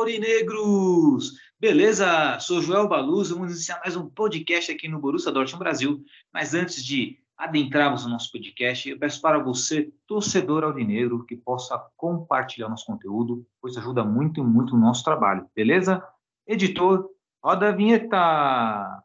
Aurinegros! Beleza? Sou Joel Baluz, vamos iniciar mais um podcast aqui no Borussia Dortmund Brasil. Mas antes de adentrarmos no nosso podcast, eu peço para você, torcedor aurinegro, que possa compartilhar nosso conteúdo, pois ajuda muito, muito o nosso trabalho, beleza? Editor, roda a vinheta!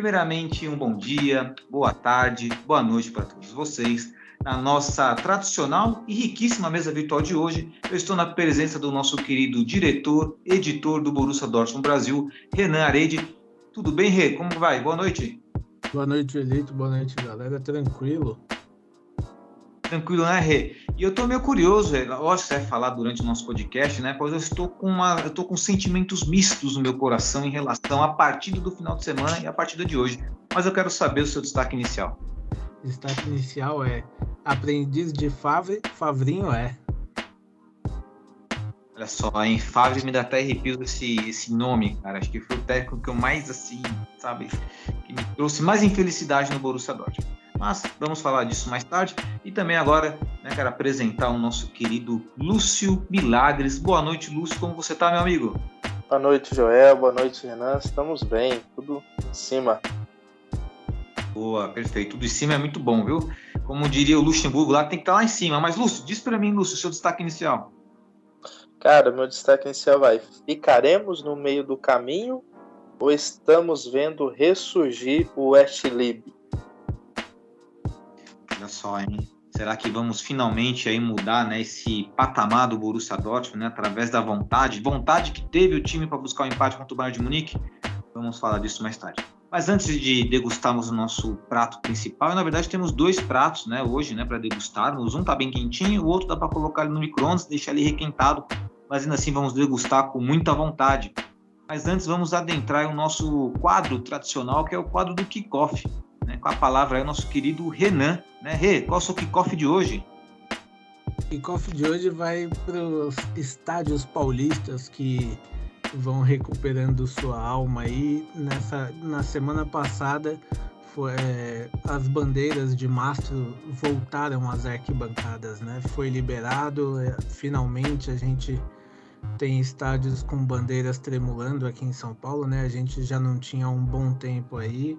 Primeiramente, um bom dia, boa tarde, boa noite para todos vocês. Na nossa tradicional e riquíssima mesa virtual de hoje, eu estou na presença do nosso querido diretor, editor do Borussia Dortmund Brasil, Renan Arede. Tudo bem, Rê? Como vai? Boa noite. Boa noite, Elito. Boa noite, galera. Tranquilo. Tranquilo, né, Rê? E eu tô meio curioso, Rê. lógico que você vai falar durante o nosso podcast, né? Pois eu estou com uma, eu tô com sentimentos mistos no meu coração em relação à partida do final de semana e à partida de hoje. Mas eu quero saber o seu destaque inicial. Destaque inicial é aprendiz de Favre, Favrinho é. Olha só, em Favre me dá até arrepios esse, esse nome, cara. Acho que foi o técnico que eu mais, assim, sabe, que me trouxe mais infelicidade no Borussia Dortmund. Mas vamos falar disso mais tarde. E também agora, né, quero apresentar o nosso querido Lúcio Milagres. Boa noite, Lúcio. Como você tá, meu amigo? Boa noite, Joel. Boa noite, Renan. Estamos bem, tudo em cima. Boa, perfeito. Tudo em cima é muito bom, viu? Como diria o Luxemburgo lá, tem que estar lá em cima. Mas, Lúcio, diz para mim, Lúcio, seu destaque inicial. Cara, meu destaque inicial vai: ficaremos no meio do caminho ou estamos vendo ressurgir o West Lib? Olha só, hein? Será que vamos finalmente aí mudar né, esse patamar do Borussia Dortmund, né, através da vontade, vontade que teve o time para buscar o empate contra o Bayern de Munique? Vamos falar disso mais tarde. Mas antes de degustarmos o nosso prato principal, na verdade temos dois pratos, né, hoje, né, para degustarmos. Um tá bem quentinho, o outro dá para colocar no micro-ondas, deixar ele requentado, mas ainda assim vamos degustar com muita vontade. Mas antes vamos adentrar o nosso quadro tradicional, que é o quadro do kickoff, né, com a palavra aí o nosso querido Renan, né? Rê, qual é o seu kickoff de hoje? O kickoff de hoje vai para os estádios paulistas que vão recuperando sua alma aí. Nessa, na semana passada, foi, é, as bandeiras de mastro voltaram às arquibancadas, né? Foi liberado, é, finalmente a gente tem estádios com bandeiras tremulando aqui em São Paulo, né? A gente já não tinha um bom tempo aí.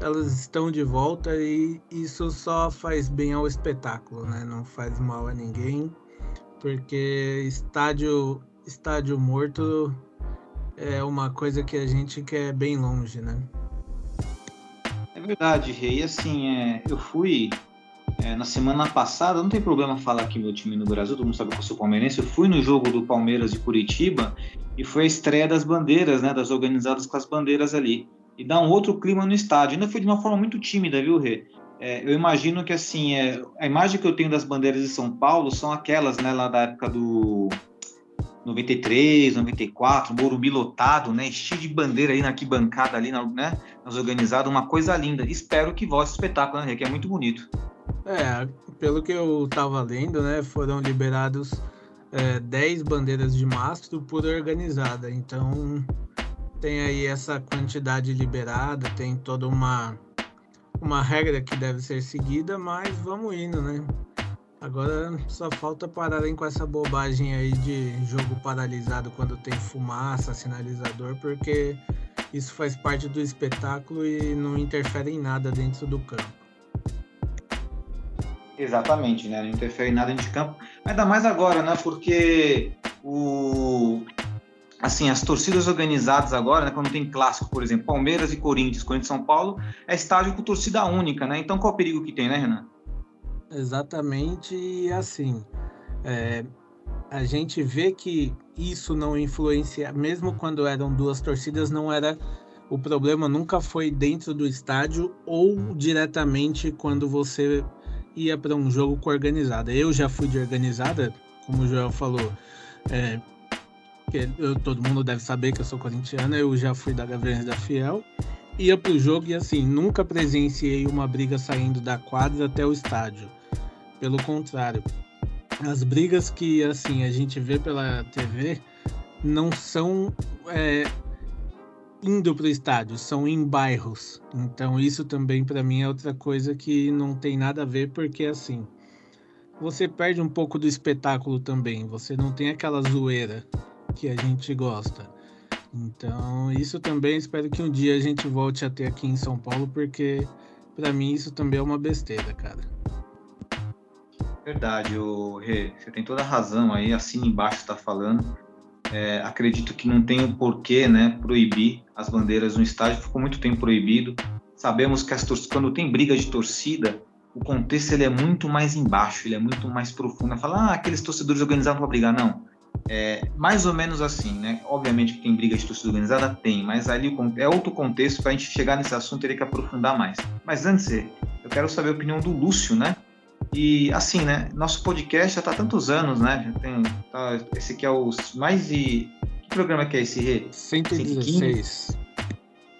Elas estão de volta e isso só faz bem ao espetáculo, né? Não faz mal a ninguém, porque estádio estádio morto é uma coisa que a gente quer bem longe, né? É verdade, Rei. E assim, é, eu fui é, na semana passada, não tem problema falar que meu time no Brasil, todo mundo sabe que eu sou palmeirense. Eu fui no jogo do Palmeiras de Curitiba e foi a estreia das bandeiras, né? Das organizadas com as bandeiras ali. E dá um outro clima no estádio. Ainda foi de uma forma muito tímida, viu, Rê? É, eu imagino que assim, é, a imagem que eu tenho das bandeiras de São Paulo são aquelas, né, lá da época do 93, 94, Morumbi lotado, né? Cheio de bandeira aí na arquibancada ali, né? Nas organizadas, uma coisa linda. Espero que volte espetáculo, né, Rê? Que é muito bonito. É, pelo que eu tava lendo, né, foram liberados é, 10 bandeiras de mastro por organizada. Então tem aí essa quantidade liberada, tem toda uma, uma regra que deve ser seguida, mas vamos indo, né? Agora só falta pararem com essa bobagem aí de jogo paralisado quando tem fumaça, sinalizador, porque isso faz parte do espetáculo e não interfere em nada dentro do campo. Exatamente, né? Não interfere em nada dentro de campo. Ainda mais agora, né? Porque o... assim, as torcidas organizadas agora, né, quando tem clássico, por exemplo, Palmeiras e Corinthians, Corinthians e São Paulo, é estádio com torcida única, né? Então qual o perigo que tem, né, Renan? Exatamente, e assim, é, a gente vê que isso não influencia, mesmo quando eram duas torcidas, não era o problema nunca foi dentro do estádio ou diretamente quando você ia para um jogo com organizada. Eu já fui de organizada, como o Joel falou, é, eu, todo mundo deve saber que eu sou corintiano, eu já fui da Gaviões da Fiel, ia pro jogo e assim, nunca presenciei uma briga saindo da quadra até o estádio. Pelo contrário, as brigas que assim a gente vê pela TV não são é, indo para o estádio, são em bairros. Então isso também para mim é outra coisa que não tem nada a ver, porque assim você perde um pouco do espetáculo também. Você não tem aquela zoeira que a gente gosta. Então isso também espero que um dia a gente volte a ter aqui em São Paulo, porque para mim isso também é uma besteira, cara. Verdade, o Rê, você tem toda a razão aí, assim embaixo está falando. É, acredito que não tem o porquê, né, proibir as bandeiras no estádio, ficou muito tempo proibido. Sabemos que as quando tem briga de torcida, o contexto ele é muito mais embaixo, ele é muito mais profundo. Fala, ah, aqueles torcedores organizados para brigar, não. É mais ou menos assim, né? Obviamente que tem briga de torcida organizada, tem, mas ali é outro contexto para a gente chegar nesse assunto teria que aprofundar mais. Mas antes, eu quero saber a opinião do Lúcio, né? E assim, né? Nosso podcast já está há tantos anos, né? Já tem, tá, esse aqui é os mais de. Que programa que é esse, Rê? 116.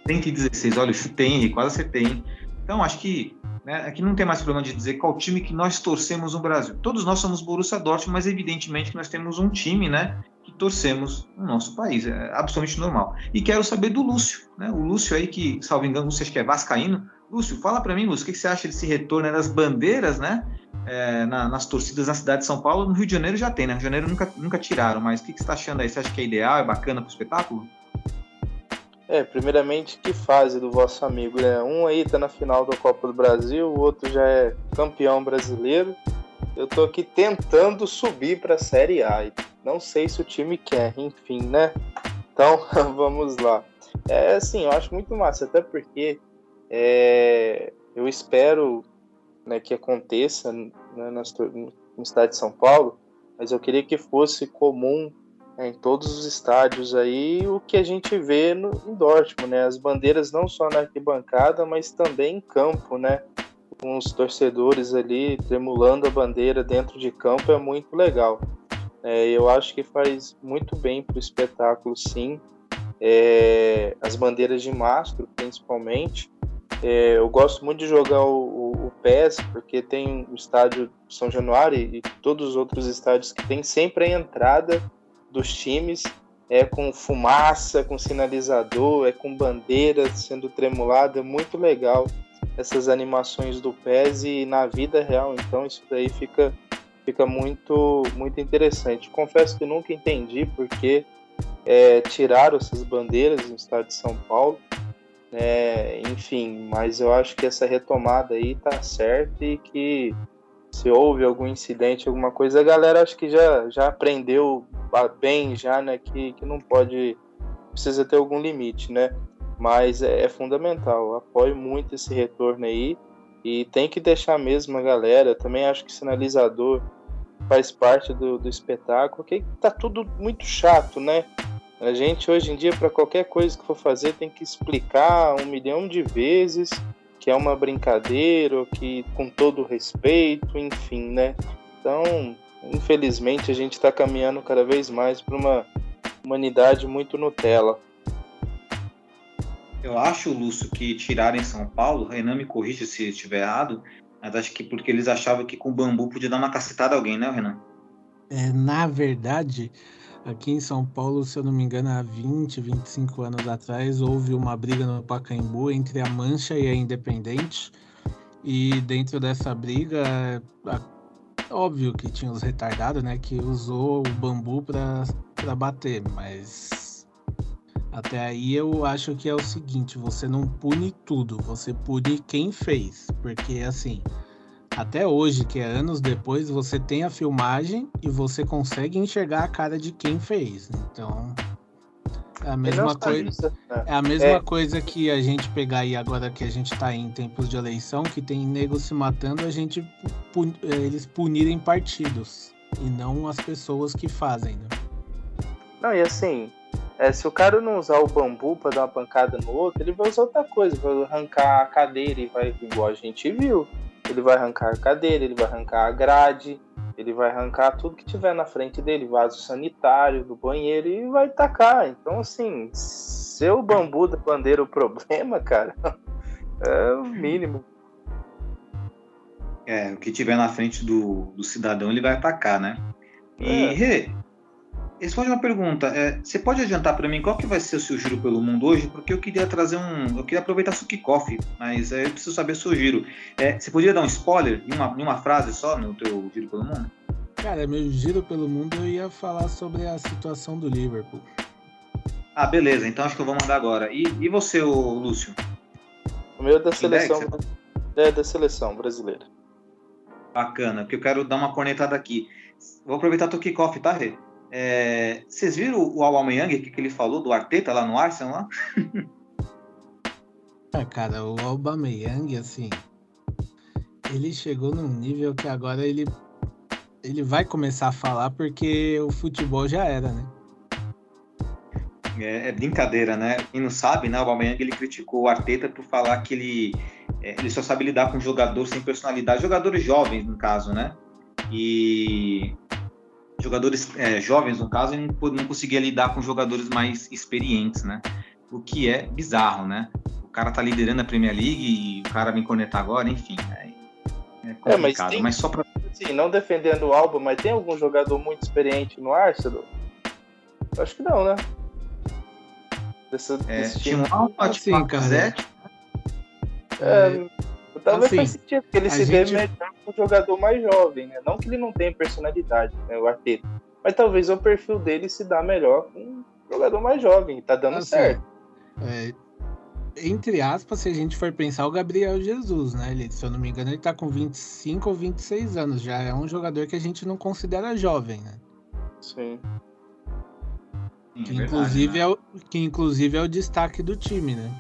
116, olha, eu chutei, Henrique, quase acertei, hein? Então, acho que né, aqui não tem mais problema de dizer qual time que nós torcemos no Brasil. Todos nós somos Borussia Dortmund, mas evidentemente que nós temos um time, né? Que torcemos no nosso país. É absolutamente normal. E quero saber do Lúcio, né? O Lúcio aí, que, salvo engano, você acha que é vascaíno. Lúcio, fala para mim, Lúcio, o que você acha desse retorno das bandeiras, né? é, na, nas torcidas na cidade de São Paulo. No Rio de Janeiro já tem, né? Rio de Janeiro nunca, nunca tiraram, mas o que, que você está achando aí? Você acha que é ideal, é bacana para o espetáculo? É, primeiramente, que fase do vosso amigo, né? Um aí tá na final da Copa do Brasil, o outro já é campeão brasileiro. Eu tô aqui tentando subir para a Série A. Não sei se o time quer, enfim, né? Então, vamos lá. É assim, eu acho muito massa, até porque é, eu espero né, que aconteça né, no estado de São Paulo, mas eu queria que fosse comum em todos os estádios aí o que a gente vê no, em Dortmund, né? As bandeiras não só na arquibancada, mas também em campo, né? Com os torcedores ali tremulando a bandeira dentro de campo é muito legal. É, eu acho que faz muito bem para o espetáculo, sim. É, as bandeiras de mastro, principalmente, é, eu gosto muito de jogar o, o, o, PES, porque tem o estádio São Januário e, todos os outros estádios que tem sempre a entrada dos times, é com fumaça, com sinalizador, é com bandeira sendo tremulada, é muito legal essas animações do PES e na vida real, então isso daí fica, fica muito, muito interessante. Confesso que nunca entendi porque é, tiraram essas bandeiras no estado de São Paulo, é, enfim, mas eu acho que essa retomada aí tá certa e que se houve algum incidente, alguma coisa, a galera acho que já, já aprendeu bem já, né, que, que não pode, precisa ter algum limite, né, mas é, é fundamental, eu apoio muito esse retorno aí e tem que deixar mesmo a galera, também acho que sinalizador faz parte do, do espetáculo, que tá tudo muito chato, né, a gente hoje em dia, para qualquer coisa que for fazer, tem que explicar um milhão de vezes que é uma brincadeira, ou que com todo respeito, enfim, né? Então, infelizmente, a gente está caminhando cada vez mais para uma humanidade muito Nutella. Eu acho, Lúcio, que tirarem São Paulo, Renan me corrija se estiver errado, mas acho que porque eles achavam que com bambu podia dar uma cacetada a alguém, né, Renan? É, na verdade, Aqui em São Paulo, se eu não me engano, há 20, 25 anos atrás, houve uma briga no Pacaembu entre a Mancha e a Independente. E dentro dessa briga, óbvio que tinha os retardados, né, que usou o bambu para bater, mas até aí eu acho que é o seguinte, você não pune tudo, você pune quem fez, porque assim, até hoje, que é anos depois, você tem a filmagem e você consegue enxergar a cara de quem fez. Então, É a Ele mesma coisa. né? É a mesma É. coisa que a gente pegar aí agora que a gente tá em tempos de eleição, que tem nego se matando, a gente eh, eles punirem partidos e não as pessoas que fazem, né? Não, e assim, é, se o cara não usar o bambu pra dar uma pancada no outro, ele vai usar outra coisa, vai arrancar a cadeira e vai, igual a gente viu. Ele vai arrancar a cadeira, ele vai arrancar a grade, ele vai arrancar tudo que tiver na frente dele, vaso sanitário, do banheiro e vai tacar. Então, assim, se o bambu da bandeira o problema, cara, é o mínimo. É, o que tiver na frente do, do cidadão ele vai atacar, né? E, É. Rê, responde uma pergunta. é, você pode adiantar para mim qual que vai ser o seu giro pelo mundo hoje? Porque eu queria trazer um. Eu queria aproveitar seu kickoff, mas é, eu preciso saber o seu giro. É, você poderia dar um spoiler em uma, em uma frase só no teu giro pelo mundo? Cara, meu giro pelo mundo eu ia falar sobre a situação do Liverpool. Ah, beleza, então acho que eu vou mandar agora. E, e você, Lúcio? O meu é da seleção, é da seleção brasileira. Bacana, porque eu quero dar uma cornetada aqui. Vou aproveitar teu kickoff, tá, Rê? É, vocês viram o Aubameyang, o que, que ele falou do Arteta lá no Arsenal? Lá? Ah, cara, o Aubameyang, assim, ele chegou num nível que agora ele ele vai começar a falar porque o futebol já era, né? É, é brincadeira, né? Quem não sabe, né? O Aubameyang ele criticou o Arteta por falar que ele, é, ele só sabe lidar com jogadores sem personalidade, jogadores jovens no caso, né? E jogadores é, jovens no caso, ele não, não conseguia lidar com jogadores mais experientes, né? O que é bizarro, né? O cara tá liderando a Premier League e o cara vem cornetar agora, enfim. É, é É, mas complicado, tem- mas só pra Assim, não defendendo o Alba, mas tem algum jogador muito experiente no Arsenal? Eu Acho que não, né? Desse, é, desse tinha um Alba, tinha um cara. Lacazette, É, talvez assim, faz sentido, porque ele se gente- vê melhor com um jogador mais jovem, né? Não que ele não tenha personalidade, né, o Arteta. Mas talvez o perfil dele se dá melhor com um jogador mais jovem, tá dando Assim, certo. É, entre aspas, se a gente for pensar o Gabriel Jesus, né? Ele, se eu não me engano, ele tá com 25 ou 26 anos. Já é um jogador que a gente não considera jovem, né? Sim. Sim, Que, é verdade, inclusive, né? é o, que inclusive é o destaque do time, né?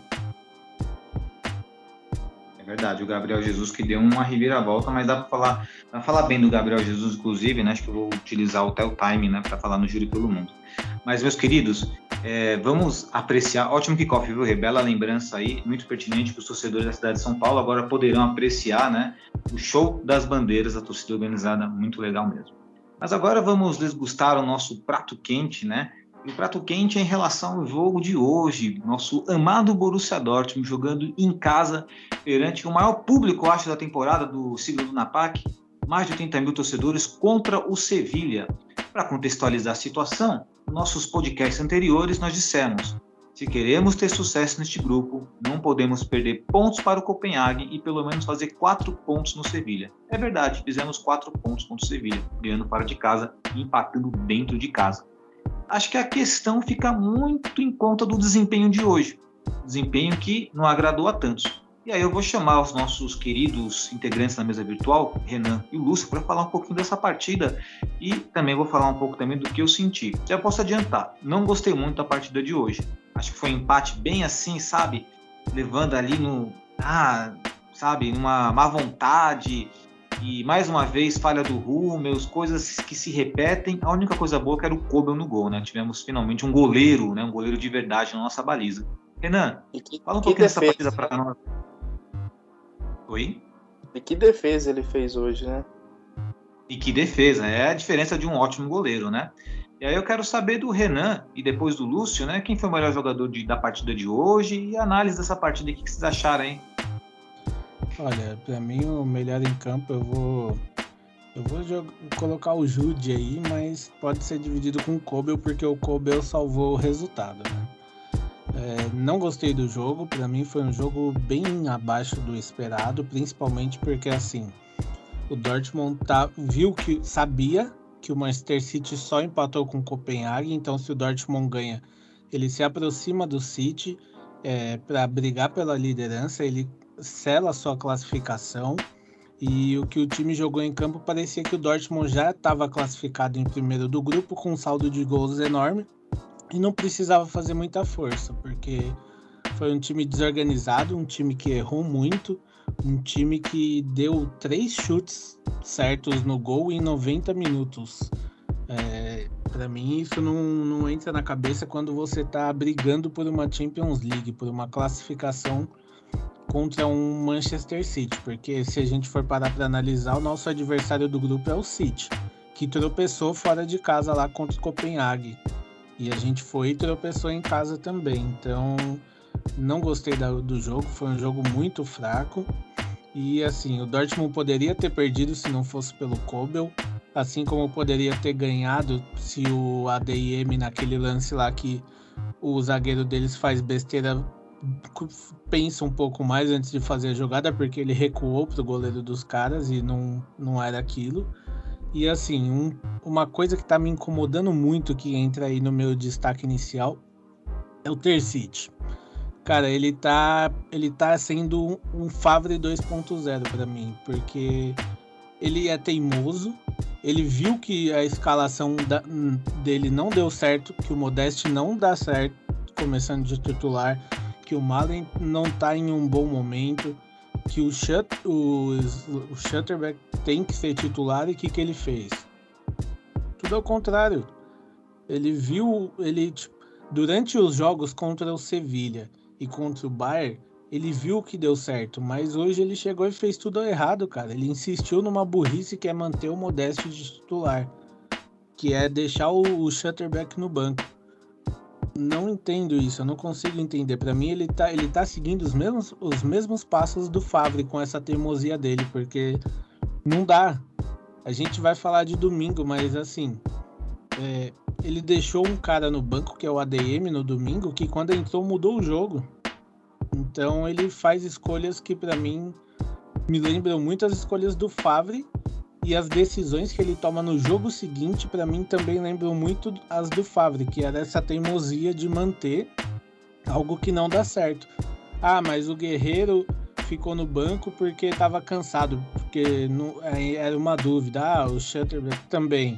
Verdade, o Gabriel Jesus que deu uma reviravolta, mas dá para falar, falar bem do Gabriel Jesus, inclusive, né? Acho que eu vou utilizar o Tel Time, né, para falar no Júri pelo Mundo. Mas, meus queridos, é, vamos apreciar. Ótimo kickoff, viu, Rê? Bela lembrança aí, muito pertinente para os torcedores da cidade de São Paulo. Agora poderão apreciar, né, o show das bandeiras da torcida organizada, muito legal mesmo. Mas agora vamos desgustar o nosso prato quente, né? E o prato quente é em relação ao jogo de hoje, nosso amado Borussia Dortmund jogando em casa perante o maior público, acho, da temporada do siglo do Napac, mais de 80 mil torcedores contra o Sevilha. Para contextualizar a situação, nos nossos podcasts anteriores nós dissemos: se queremos ter sucesso neste grupo, não podemos perder pontos para o Copenhague e pelo menos fazer quatro pontos no Sevilha. É verdade, fizemos quatro pontos contra o Sevilha, ganhando fora de casa e empatando dentro de casa. Acho que a questão fica muito em conta do desempenho de hoje. Desempenho que não agradou a tantos. E aí eu vou chamar os nossos queridos integrantes da mesa virtual, Renan e Lúcio, para falar um pouquinho dessa partida e também vou falar um pouco também do que eu senti. Já posso adiantar, não gostei muito da partida de hoje. Acho que foi um empate bem assim, sabe? Levando ali no. Ah, sabe? Numa má vontade. E mais uma vez, falha do Rummels, coisas que se repetem. A única coisa boa é que era o Kobel no gol, né? Tivemos finalmente um goleiro, né? Um goleiro de verdade na nossa baliza. Renan, que, fala um pouquinho dessa partida para nós. Oi? e que defesa ele fez hoje, né? E que defesa, é a diferença de um ótimo goleiro, né? E aí eu quero saber do Renan e depois do Lúcio, né? Quem foi o melhor jogador de- da partida de hoje e a análise dessa partida, o que, que vocês acharam, hein? Olha, pra mim o melhor em campo eu vou. Eu vou jog- colocar o Jude aí, mas pode ser dividido com o Kobel, porque o Kobel salvou o resultado, né? É, não gostei do jogo, pra mim foi um jogo bem abaixo do esperado, principalmente porque assim, o Dortmund tá, viu que sabia que o Manchester City só empatou com o Copenhague, então se o Dortmund ganha, ele se aproxima do City é, para brigar pela liderança, ele sela sua classificação. E o que o time jogou em campo parecia que o Dortmund já estava classificado em primeiro do grupo com um saldo de gols enorme. e não precisava fazer muita força, porque foi um time desorganizado, um time que errou muito, um time que deu três chutes certos no gol em 90 minutos. É, para mim, isso não, não entra na cabeça quando você está brigando por uma Champions League, por uma classificação contra um Manchester City, porque se a gente for parar para analisar, o nosso adversário do grupo é o City, que tropeçou fora de casa lá contra o Copenhague. E a gente foi e tropeçou em casa também. Então, não gostei do jogo, foi um jogo muito fraco. E assim, o Dortmund poderia ter perdido se não fosse pelo Kobel, assim como poderia ter ganhado se o ADM naquele lance lá que o zagueiro deles faz besteira, pensa um pouco mais antes de fazer a jogada, porque ele recuou pro goleiro dos caras e não, não era aquilo. E assim, um, uma coisa que tá me incomodando muito que entra aí no meu destaque inicial é o Tercite. Cara, ele tá, ele tá sendo um, Favre 2.0 para mim, porque ele é teimoso, ele viu que a escalação da, dele não deu certo, que o Modeste não dá certo, começando de titular, que o Malen não tá em um bom momento, que o, Shut, o, o Shutterback tem que ser titular e o que, que ele fez? Tudo ao contrário. Ele viu, ele tipo, durante os jogos contra o Sevilha, e contra o Bayern, ele viu que deu certo, mas hoje ele chegou e fez tudo errado, cara. Ele insistiu numa burrice que é manter o Modeste de titular, que é deixar o, o Shutterback no banco. Não entendo isso, eu não consigo entender. Para mim, ele tá, ele tá seguindo os mesmos, os mesmos passos do Favre com essa teimosia dele, porque não dá. A gente vai falar de domingo, mas assim, é, ele deixou um cara no banco, que é o ADM, no domingo, que quando entrou mudou o jogo. Então ele faz escolhas que para mim me lembram muito as escolhas do Favre e as decisões que ele toma no jogo seguinte para mim também lembram muito as do Favre, que era essa teimosia de manter algo que não dá certo. Ah, mas o Guerreiro ficou no banco porque estava cansado, porque não, era uma dúvida. Ah, o Shutterback também.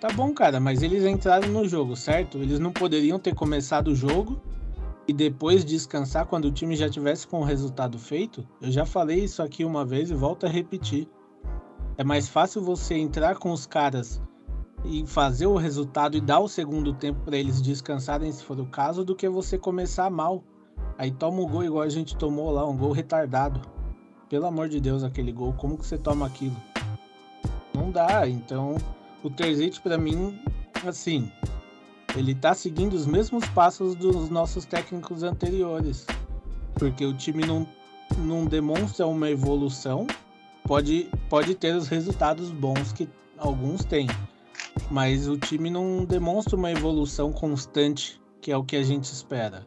Tá bom, cara, mas eles entraram no jogo, certo? Eles não poderiam ter começado o jogo e depois descansar quando o time já tivesse com o resultado feito? Eu já falei isso aqui uma vez e volto a repetir. É mais fácil você entrar com os caras e fazer o resultado e dar o segundo tempo para eles descansarem, se for o caso, do que você começar mal. Aí toma um gol igual a gente tomou lá, um gol retardado. Pelo amor de Deus, aquele gol, como que você toma aquilo? Não dá, então o Terzic para mim, assim, ele tá seguindo os mesmos passos dos nossos técnicos anteriores. Porque o time não, não demonstra uma evolução, pode, pode ter os resultados bons que alguns têm. Mas o time não demonstra uma evolução constante, que é o que a gente espera.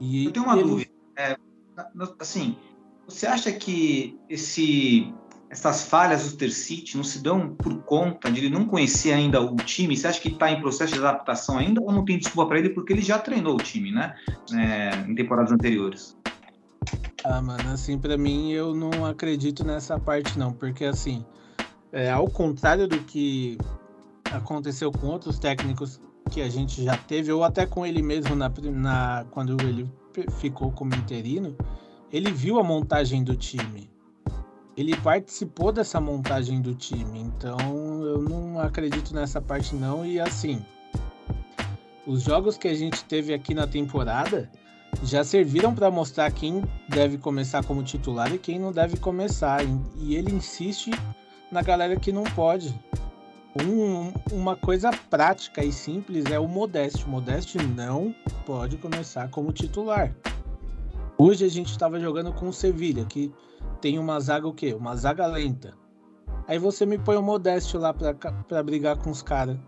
E Eu tenho uma ele... dúvida. É, assim, você acha que esse essas falhas do Tercite não se dão por conta de ele não conhecer ainda o time? Você acha que está em processo de adaptação ainda ou não tem desculpa para ele porque ele já treinou o time, né? É, em temporadas anteriores. Ah, mano, assim, para mim eu não acredito nessa parte não, porque assim, é, ao contrário do que aconteceu com outros técnicos que a gente já teve, ou até com ele mesmo na, na quando ele ficou como interino, ele viu a montagem do time ele participou dessa montagem do time, então eu não acredito nessa parte não. E assim, os jogos que a gente teve aqui na temporada já serviram para mostrar quem deve começar como titular e quem não deve começar. E ele insiste na galera que não pode. Um, uma coisa prática e simples é o Modeste. O Modeste não pode começar como titular. Hoje a gente estava jogando com o Sevilha, que tem uma zaga o quê? Uma zaga lenta. Aí você me põe o Modeste lá pra brigar com os caras.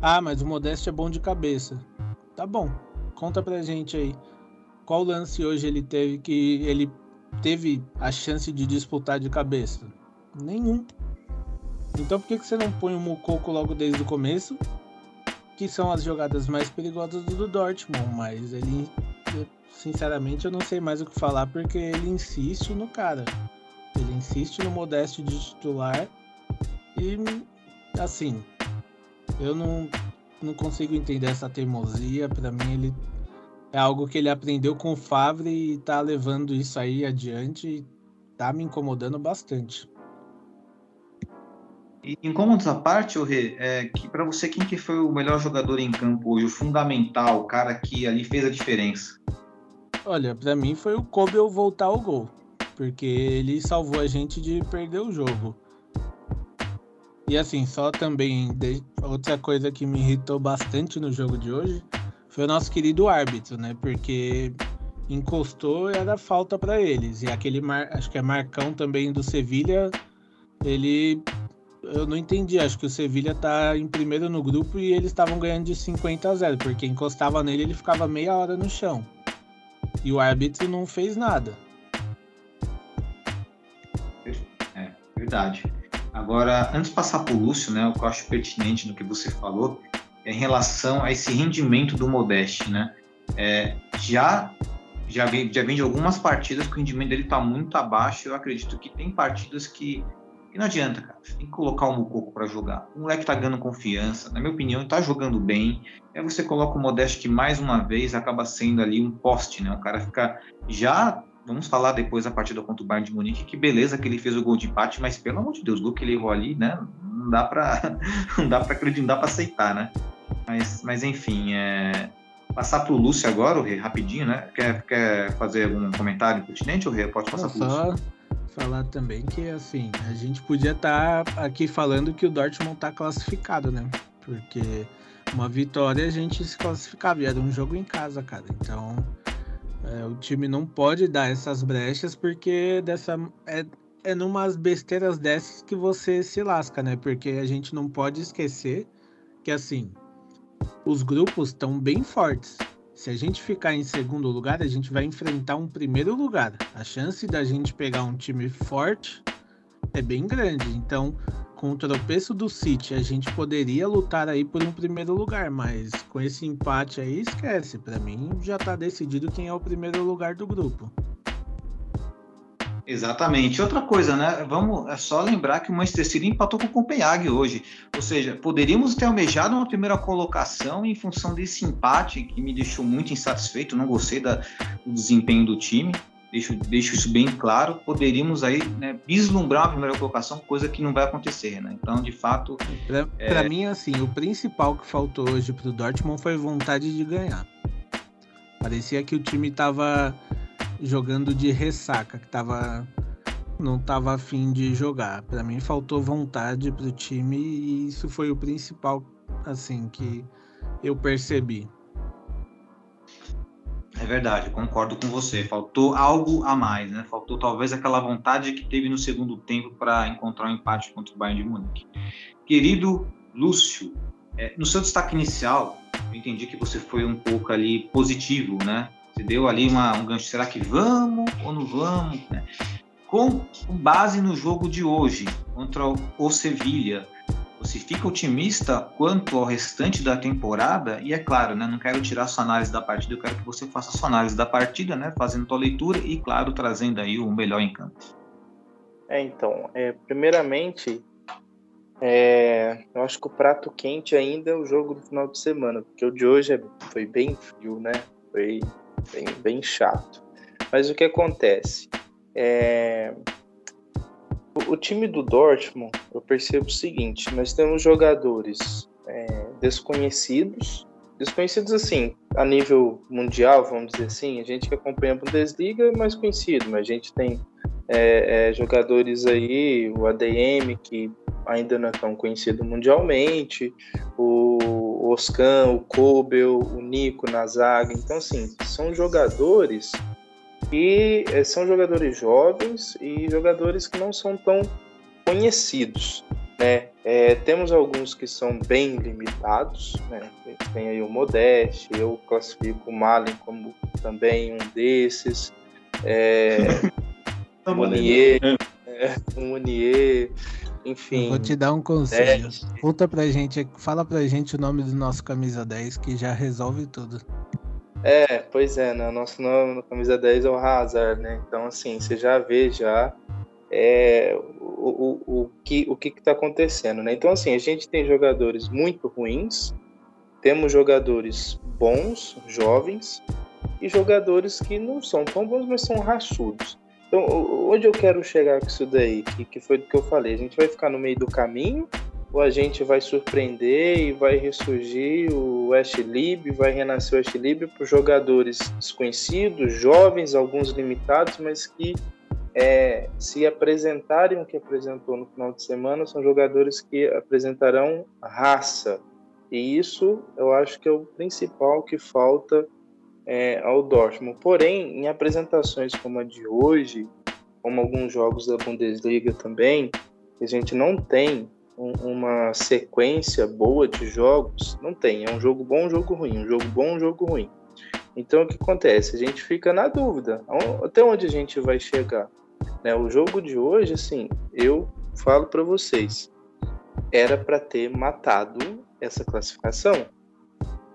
Ah, mas o Modeste é bom de cabeça. Tá bom. Conta pra gente aí. Qual lance hoje ele teve que ele teve a chance de disputar de cabeça? Nenhum. Então por que, que você não põe o Mucoco logo desde o começo? Que são as jogadas mais perigosas do Dortmund, mas ele sinceramente, eu não sei mais o que falar porque ele insiste no cara. Ele insiste no Modesto de titular. E, assim, eu não. não consigo entender essa teimosia. Para mim, ele é algo que ele aprendeu com o Favre e tá levando isso aí adiante e tá me incomodando bastante. E incômodos à parte, Rê, é que para você quem que foi o melhor jogador em campo hoje, o fundamental, o cara que ali fez a diferença? Olha, para mim foi o Kobe voltar ao gol, porque ele salvou a gente de perder o jogo. E assim, só também outra coisa que me irritou bastante no jogo de hoje foi o nosso querido árbitro, né? Porque encostou e era falta para eles. E aquele mar, acho que é Marcão também do Sevilha, ele eu não entendi, acho que o Sevilha tá em primeiro no grupo e eles estavam ganhando de 50 a 0, porque encostava nele ele ficava meia hora no chão. E o árbitro não fez nada. É, verdade. Agora, antes de passar para o Lúcio, né, o que eu acho pertinente no que você falou em relação a esse rendimento do Modeste, né? É, já já vem, já vem de algumas partidas que o rendimento dele está muito abaixo. Eu acredito que tem partidas que, que não adianta, cara. Você tem que colocar o Mucoco para jogar. O moleque tá ganhando confiança, na minha opinião, está jogando bem. Aí você coloca o Modeste que mais uma vez acaba sendo ali um poste, né? O cara fica já Vamos falar depois da partida contra o Bayern de Munique, que beleza que ele fez o gol de empate, mas pelo amor de Deus, o gol que ele errou ali, né? Não dá para não dá para acreditar, não dá para aceitar, né? Mas, mas enfim, é... passar para o Lúcio agora, o Rei, rapidinho, né? Quer, quer fazer algum comentário pertinente, o Rei? Pode passar para o Lúcio. falar também que assim, a gente podia estar tá aqui falando que o Dortmund está classificado, né? Porque uma vitória a gente se classificava, e era um jogo em casa, cara. Então, é, o time não pode dar essas brechas porque dessa é, é numas besteiras dessas que você se lasca, né? Porque a gente não pode esquecer que assim os grupos estão bem fortes. Se a gente ficar em segundo lugar, a gente vai enfrentar um primeiro lugar. A chance da gente pegar um time forte é bem grande. Então, com o tropeço do City, a gente poderia lutar aí por um primeiro lugar, mas com esse empate aí, esquece. Para mim, já tá decidido quem é o primeiro lugar do grupo. Exatamente. Outra coisa, né? Vamos é só lembrar que o Manchester City empatou com o Copenhague hoje. Ou seja, poderíamos ter almejado uma primeira colocação em função desse empate que me deixou muito insatisfeito. Não gostei da, do desempenho do time deixo, deixo isso bem claro, poderíamos aí né, vislumbrar a primeira colocação, coisa que não vai acontecer, né? Então, de fato... Para é... mim, assim, o principal que faltou hoje para o Dortmund foi vontade de ganhar. Parecia que o time estava jogando de ressaca, que tava, não estava afim de jogar. Para mim, faltou vontade para o time e isso foi o principal, assim, que eu percebi. É verdade, concordo com você. Faltou algo a mais, né? Faltou talvez aquela vontade que teve no segundo tempo para encontrar um empate contra o Bayern de Munique. Querido Lúcio, é, no seu destaque inicial, eu entendi que você foi um pouco ali positivo, né? Você deu ali uma, um gancho, será que vamos ou não vamos? Né? Com base no jogo de hoje contra o Sevilha, você fica otimista quanto ao restante da temporada? E é claro, né, não quero tirar sua análise da partida, eu quero que você faça sua análise da partida, né, fazendo sua leitura e, claro, trazendo aí o melhor em campo. É, então, é, primeiramente, é, eu acho que o prato quente ainda é o jogo do final de semana, porque o de hoje é, foi bem frio, né? Foi bem, bem chato. Mas o que acontece? É, o time do Dortmund, eu percebo o seguinte: nós temos jogadores é, desconhecidos, desconhecidos assim, a nível mundial, vamos dizer assim. A gente que acompanha a Bundesliga é mais conhecido, mas a gente tem é, é, jogadores aí, o ADM, que ainda não é tão conhecido mundialmente, o Oscan, o Kobel, o Nico na zaga. Então, assim, são jogadores e eh, são jogadores jovens e jogadores que não são tão conhecidos. Né? É, temos alguns que são bem limitados, né? tem aí o Modeste, eu classifico o Malin como também um desses, é, Munier, é, o Munier, enfim. vou te dar um conselho. É. Conta pra gente, fala pra gente o nome do nosso camisa 10 que já resolve tudo. É, pois é, né? Nosso nome no camisa 10 é o Hazard, né? Então, assim, você já vê já é, o, o, o que o que está acontecendo, né? Então, assim, a gente tem jogadores muito ruins temos jogadores bons, jovens, e jogadores que não são tão bons, mas são raçudos. Então, onde eu quero chegar com isso daí, que, que foi do que eu falei, a gente vai ficar no meio do caminho ou a gente vai surpreender e vai ressurgir o West Lib, vai renascer o West Lib por jogadores desconhecidos, jovens, alguns limitados, mas que é, se apresentarem o que apresentou no final de semana, são jogadores que apresentarão raça. E isso eu acho que é o principal que falta é, ao Dortmund. Porém, em apresentações como a de hoje, como alguns jogos da Bundesliga também, a gente não tem um, uma sequência boa de jogos, não tem. É um jogo bom, um jogo ruim, um jogo bom, um jogo ruim. Então o que acontece? A gente fica na dúvida, até onde a gente vai chegar. Né? O jogo de hoje, assim, eu falo para vocês, era para ter matado essa classificação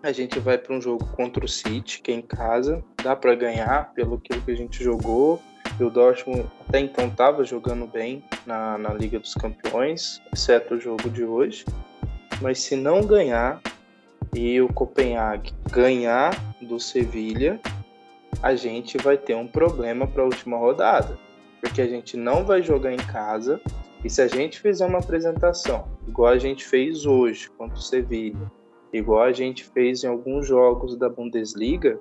a gente vai para um jogo contra o City, que é em casa, dá para ganhar pelo que a gente jogou. E o Dortmund até então estava jogando bem na, na Liga dos Campeões, exceto o jogo de hoje. Mas se não ganhar e o Copenhague ganhar do Sevilha, a gente vai ter um problema para a última rodada, porque a gente não vai jogar em casa. E se a gente fizer uma apresentação igual a gente fez hoje contra o Sevilha, igual a gente fez em alguns jogos da Bundesliga,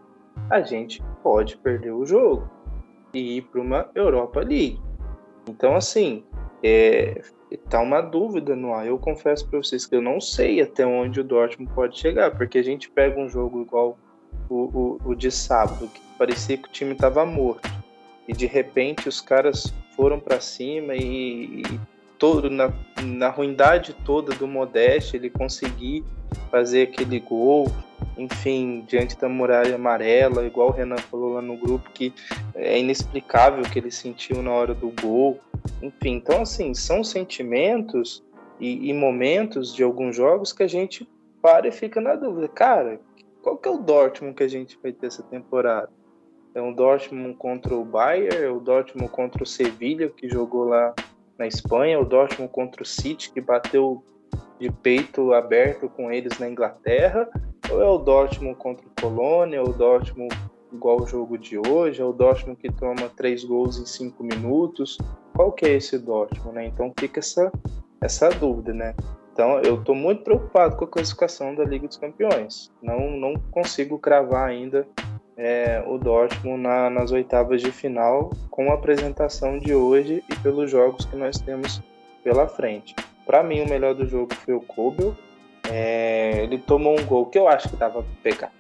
a gente pode perder o jogo e ir para uma Europa League. Então, assim, é, tá uma dúvida no ar. Eu confesso para vocês que eu não sei até onde o Dortmund pode chegar, porque a gente pega um jogo igual o, o, o de sábado, que parecia que o time estava morto, e de repente os caras foram para cima e, e todo na, na ruindade toda do Modeste, ele conseguir fazer aquele gol, enfim, diante da muralha amarela, igual o Renan falou lá no grupo, que é inexplicável o que ele sentiu na hora do gol. Enfim, então assim, são sentimentos e, e momentos de alguns jogos que a gente para e fica na dúvida. Cara, qual que é o Dortmund que a gente vai ter essa temporada? É o Dortmund contra o Bayern, é o Dortmund contra o Sevilha, que jogou lá na Espanha, o Dortmund contra o City, que bateu de peito aberto com eles na Inglaterra, ou é o Dortmund contra o Colônia, ou o Dortmund igual o jogo de hoje, é o Dortmund que toma três gols em cinco minutos, qual que é esse Dortmund, né? Então fica essa, essa dúvida, né? Então eu estou muito preocupado com a classificação da Liga dos Campeões. Não, não consigo cravar ainda é, o Dortmund na, nas oitavas de final com a apresentação de hoje e pelos jogos que nós temos pela frente. Para mim, o melhor do jogo foi o Kobel. É, ele tomou um gol que eu acho que dava para pegar.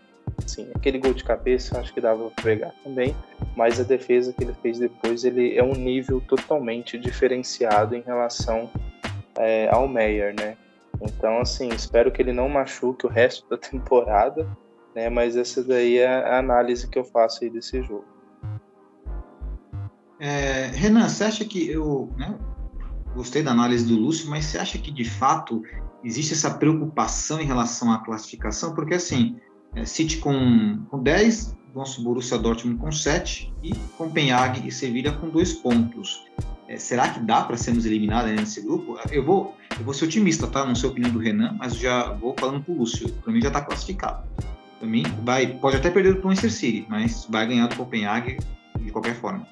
Sim, aquele gol de cabeça eu acho que dava para pegar também, mas a defesa que ele fez depois ele é um nível totalmente diferenciado em relação é, ao Meyer, né? Então, assim, espero que ele não machuque o resto da temporada, né? Mas essa daí é a análise que eu faço aí desse jogo. É, Renan, você acha que eu né, gostei da análise do Lúcio, mas você acha que de fato existe essa preocupação em relação à classificação? Porque assim, é, City com, com 10, nosso Borussia Dortmund com 7 e Copenhague e Sevilha com 2 pontos. É, será que dá para sermos eliminados nesse grupo? Eu vou, eu vou ser otimista, tá? Não sei a opinião do Renan, mas já vou falando para o Lúcio. Para mim já está classificado. Para mim, vai, pode até perder do Manchester City, mas vai ganhar do Copenhague de qualquer forma.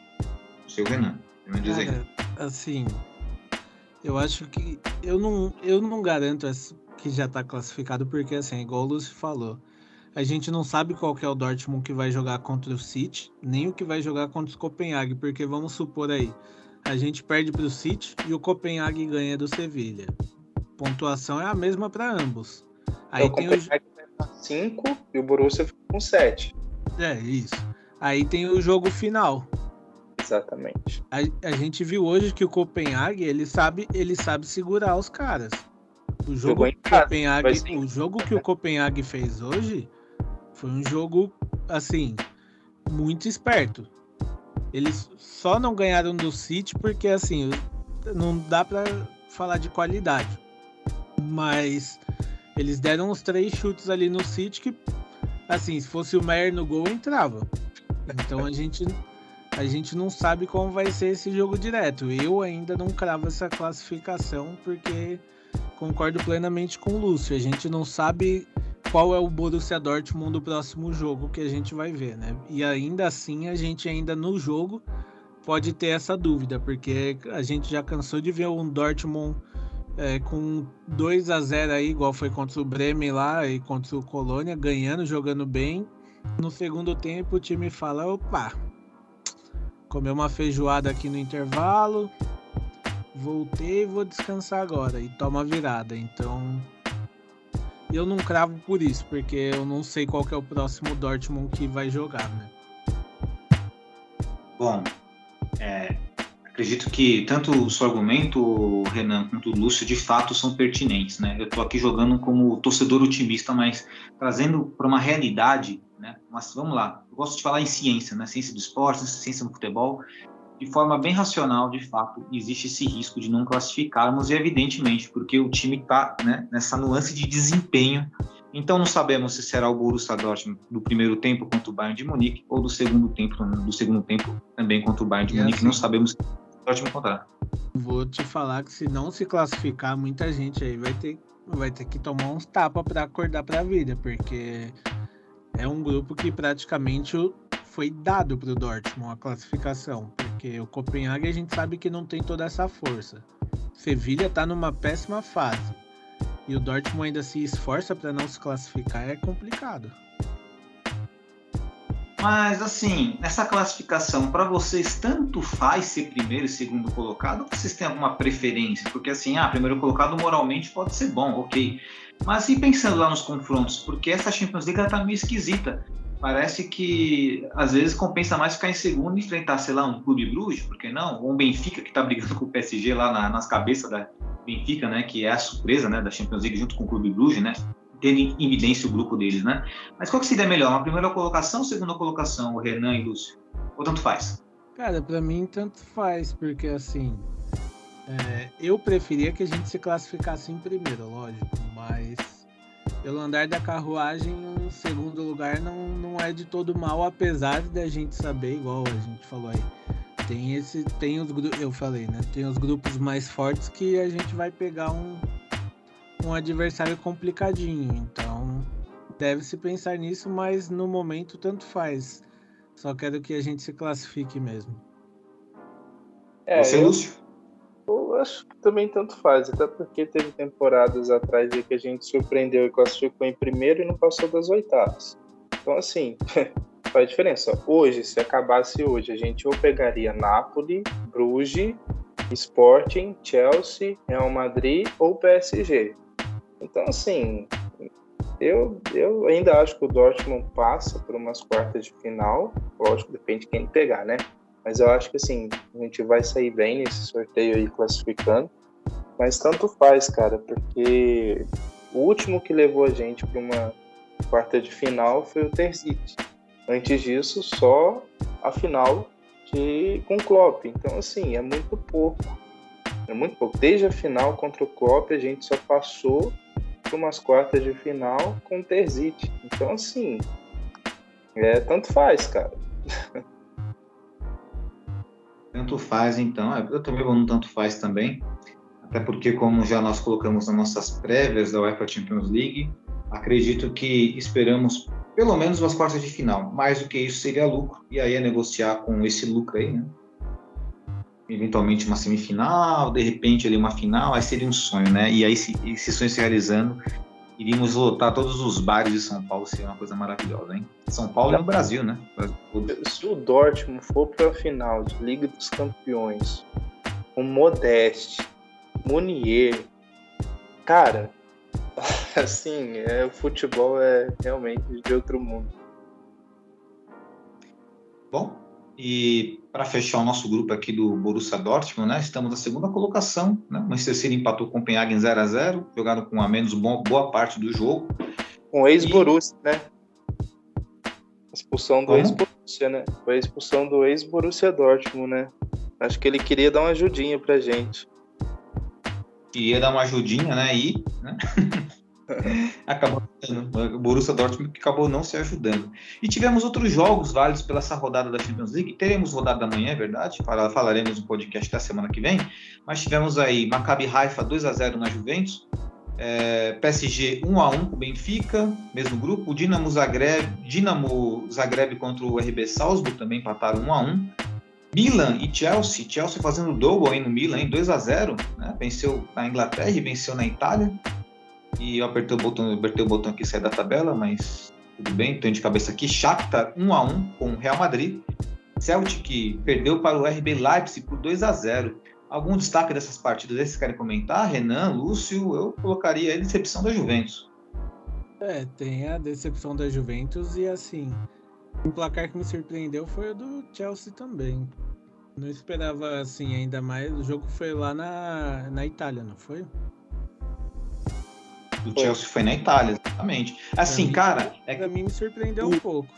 O seu Renan, Renan Cara, assim, eu acho que eu não, eu não garanto que já está classificado porque assim, igual o Lúcio falou, a gente não sabe qual é o Dortmund que vai jogar contra o City, nem o que vai jogar contra o Copenhague, porque vamos supor aí, a gente perde para o City e o Copenhague ganha do Sevilha. Pontuação é a mesma para ambos. Aí é, tem o Copenhague 5 e o Borussia ficou com 7. É, isso. Aí tem o jogo final. Exatamente. A, a gente viu hoje que o Copenhague, ele sabe, ele sabe segurar os caras. O jogo, que, o Copenhague, o jogo que o Copenhague fez hoje foi um jogo, assim, muito esperto. Eles só não ganharam do City porque, assim, não dá para falar de qualidade. Mas eles deram uns três chutes ali no City que, assim, se fosse o Meyer no gol, entrava. Então a gente, a gente não sabe como vai ser esse jogo direto. Eu ainda não cravo essa classificação porque concordo plenamente com o Lúcio. A gente não sabe qual é o Borussia Dortmund do próximo jogo que a gente vai ver, né? E ainda assim, a gente ainda no jogo pode ter essa dúvida, porque a gente já cansou de ver um Dortmund é, com 2 a 0 aí, igual foi contra o Bremen lá e contra o Colônia, ganhando, jogando bem. No segundo tempo, o time fala: opa, comeu uma feijoada aqui no intervalo, voltei e vou descansar agora. E toma virada. Então, eu não cravo por isso, porque eu não sei qual é o próximo Dortmund que vai jogar, né? Bom, é, acredito que tanto o seu argumento, Renan, quanto o Lúcio, de fato são pertinentes, né? Eu estou aqui jogando como torcedor otimista, mas trazendo para uma realidade, né? Mas vamos lá, eu gosto de falar em ciência, né? Ciência do esporte, ciência do futebol, de forma bem racional, de fato, existe esse risco de não classificarmos, e evidentemente, porque o time está né, nessa nuance de desempenho. Então não sabemos se será o Borussia Dortmund do primeiro tempo contra o Bayern de Munique ou do segundo tempo, do segundo tempo também contra o Bayern de e Munique. Assim, não sabemos Dortmund encontrar. Vou te falar que se não se classificar, muita gente aí vai ter, vai ter que tomar uns tapas para acordar para a vida, porque é um grupo que praticamente foi dado para o Dortmund a classificação, porque o Copenhague a gente sabe que não tem toda essa força. Sevilha está numa péssima fase e o Dortmund ainda se esforça para não se classificar, é complicado. Mas assim, nessa classificação, para vocês tanto faz ser primeiro e segundo colocado, ou vocês têm alguma preferência? Porque assim, ah, primeiro colocado moralmente pode ser bom, ok. Mas e pensando lá nos confrontos? Porque essa Champions League ela tá meio esquisita. Parece que às vezes compensa mais ficar em segundo e enfrentar, sei lá, um Clube Bruges, por que não? Ou um Benfica que está brigando com o PSG lá na, nas cabeças da Benfica, né? Que é a surpresa né, da Champions League junto com o Clube Bruges, né? Tendo em evidência o grupo deles, né? Mas qual que seria melhor? Uma primeira colocação segunda colocação, o Renan e Lúcio? Ou tanto faz? Cara, para mim tanto faz, porque assim, é, eu preferia que a gente se classificasse em primeiro, lógico, mas pelo andar da carruagem, um segundo lugar não, não é de todo mal, apesar da gente saber, igual a gente falou aí, tem esse, tem os eu falei, né? Tem os grupos mais fortes que a gente vai pegar um um adversário complicadinho. Então, deve-se pensar nisso, mas no momento tanto faz. Só quero que a gente se classifique mesmo. É, Você, Lúcio? Eu, eu acho que também tanto faz, até porque teve temporadas atrás que a gente surpreendeu e classificou em primeiro e não passou das oitavas. Então, assim, faz diferença. Hoje, se acabasse hoje, a gente ou pegaria Napoli, Bruges, Sporting, Chelsea, Real Madrid ou PSG. Então, assim, eu, eu ainda acho que o Dortmund passa por umas quartas de final. Lógico, depende de quem pegar, né? Mas eu acho que, assim, a gente vai sair bem nesse sorteio aí, classificando. Mas tanto faz, cara, porque o último que levou a gente para uma quarta de final foi o Terzic. Antes disso, só a final de, com o Klopp. Então, assim, é muito pouco. É muito pouco. Desde a final contra o Klopp, a gente só passou para umas quartas de final com o Terzic. Então, assim, é, tanto faz, cara. Tanto faz, então. É, eu também vou no tanto faz também. Até porque, como já nós colocamos nas nossas prévias da UEFA Champions League, acredito que esperamos pelo menos umas quartas de final. Mais do que isso seria lucro. E aí é negociar com esse lucro aí, né? Eventualmente uma semifinal, de repente ali uma final, aí seria um sonho, né? E aí se esse sonho se realizando, iríamos lotar todos os bares de São Paulo, seria uma coisa maravilhosa, hein? São Paulo é o Brasil, né? Se o Dortmund for para a final de Liga dos Campeões, com Modeste, Munier, cara, assim, é, o futebol é realmente de outro mundo. Bom, e para fechar o nosso grupo aqui do Borussia Dortmund, né, estamos na segunda colocação. Né? O Manchester City empatou com o Copenhague em 0 a 0 jogaram com a menos boa parte do jogo. Com ex-Borussia, e... né? Expulsão do ex-Borussia, né? Foi a expulsão do ex-Borussia Dortmund, né? Acho que ele queria dar uma ajudinha pra gente. Queria dar uma ajudinha, né? E. Né? acabou o Borussia Dortmund que acabou não se ajudando. E tivemos outros jogos válidos pela essa rodada da Champions League. Teremos rodada da manhã, é verdade? Falaremos no podcast da semana que vem. Mas tivemos aí Maccabi Haifa 2 a 0 na Juventus. É, PSG 1 a 1 com o Benfica, mesmo grupo. Dinamo Zagreb, Dinamo Zagreb contra o RB Salzburg também empataram 1 a 1. Milan e Chelsea, Chelsea fazendo double aí no Milan, hein, 2 a 0, né? Venceu na Inglaterra e venceu na Itália. E eu apertei o botão, apertei o botão aqui sair da tabela, mas tudo bem, estou de cabeça aqui. Shakhtar 1 a 1 com o Real Madrid. Celtic perdeu para o RB Leipzig por 2 a 0. Algum destaque dessas partidas aí vocês querem comentar? Renan, Lúcio, eu colocaria a decepção da Juventus. É, tem a decepção da Juventus e assim, um placar que me surpreendeu foi o do Chelsea também. Não esperava assim ainda mais. O jogo foi lá na, na Itália, não foi? O Chelsea foi na Itália, exatamente. Assim, mim, cara. É pra mim me surpreendeu o... um pouco.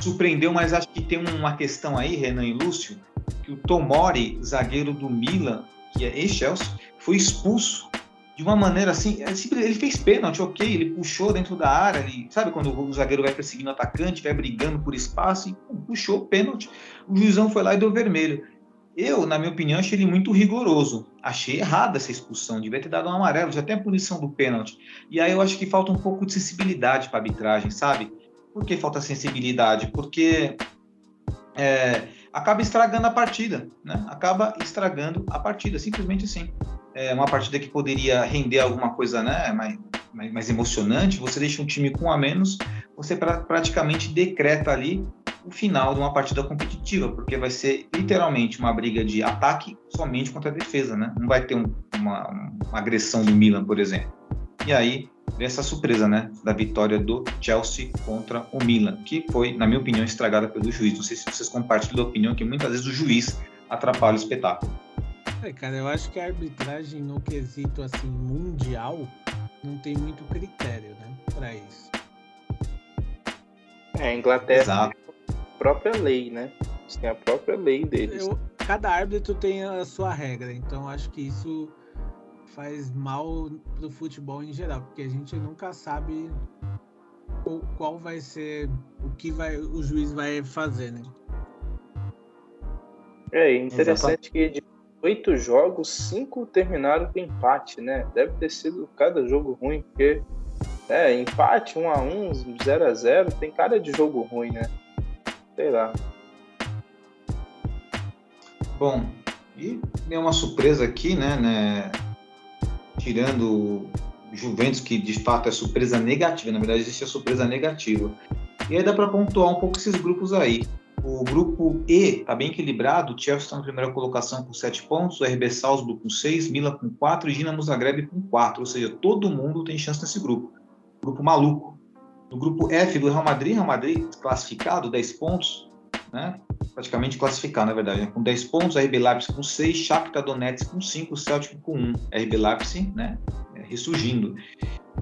Surpreendeu, mas acho que tem uma questão aí, Renan e Lúcio, que o Tomori, zagueiro do Milan, que é ex-Chelsea, foi expulso de uma maneira assim, é ele fez pênalti, ok, ele puxou dentro da área, ele, sabe quando o zagueiro vai perseguindo o atacante, vai brigando por espaço, e puxou pênalti, o juizão foi lá e deu vermelho. Eu, na minha opinião, achei ele muito rigoroso. Achei errada essa expulsão, devia ter dado um amarelo, já tem a punição do pênalti. E aí eu acho que falta um pouco de sensibilidade para a arbitragem, sabe? Por que falta sensibilidade? Porque é, acaba estragando a partida, né? Acaba estragando a partida, simplesmente assim. É uma partida que poderia render alguma coisa, né? Mais, mais, mais emocionante. Você deixa um time com a menos, você pra, praticamente decreta ali o final de uma partida competitiva, porque vai ser literalmente uma briga de ataque somente contra a defesa, né? Não vai ter um, uma, uma agressão do Milan, por exemplo. E aí essa surpresa, né, da vitória do Chelsea contra o Milan, que foi, na minha opinião, estragada pelo juiz. Não sei se vocês compartilham da opinião que muitas vezes o juiz atrapalha o espetáculo. É, cara, eu acho que a arbitragem no quesito assim mundial não tem muito critério, né, para isso. É, a Inglaterra Exato. Própria lei, né? Eles têm a própria lei deles. Eu, cada árbitro tem a sua regra, então acho que isso faz mal pro futebol em geral, porque a gente nunca sabe qual vai ser o que vai o juiz vai fazer, né? É interessante que de oito jogos, cinco terminaram com empate, né? Deve ter sido cada jogo ruim, porque é, empate, 1 um a 1 um, 0 a 0 tem cara de jogo ruim, né? Bom, e é uma surpresa aqui, né, né? tirando Juventus, que de fato é surpresa negativa, na verdade existe a surpresa negativa. E aí dá para pontuar um pouco esses grupos aí. O grupo E está bem equilibrado, o Chelsea está na primeira colocação com 7 pontos, o RB Salzburg com 6, Milan com 4 e Dinamo Zagreb com 4, ou seja, todo mundo tem chance nesse grupo. Grupo maluco. No grupo F do Real Madrid, Real Madrid classificado, 10 pontos, né? praticamente classificado, na verdade, né? com 10 pontos, RB Leipzig com 6, Shakhtar Donetsk com 5, Celtic com 1, RB Leipzig né? É, ressurgindo.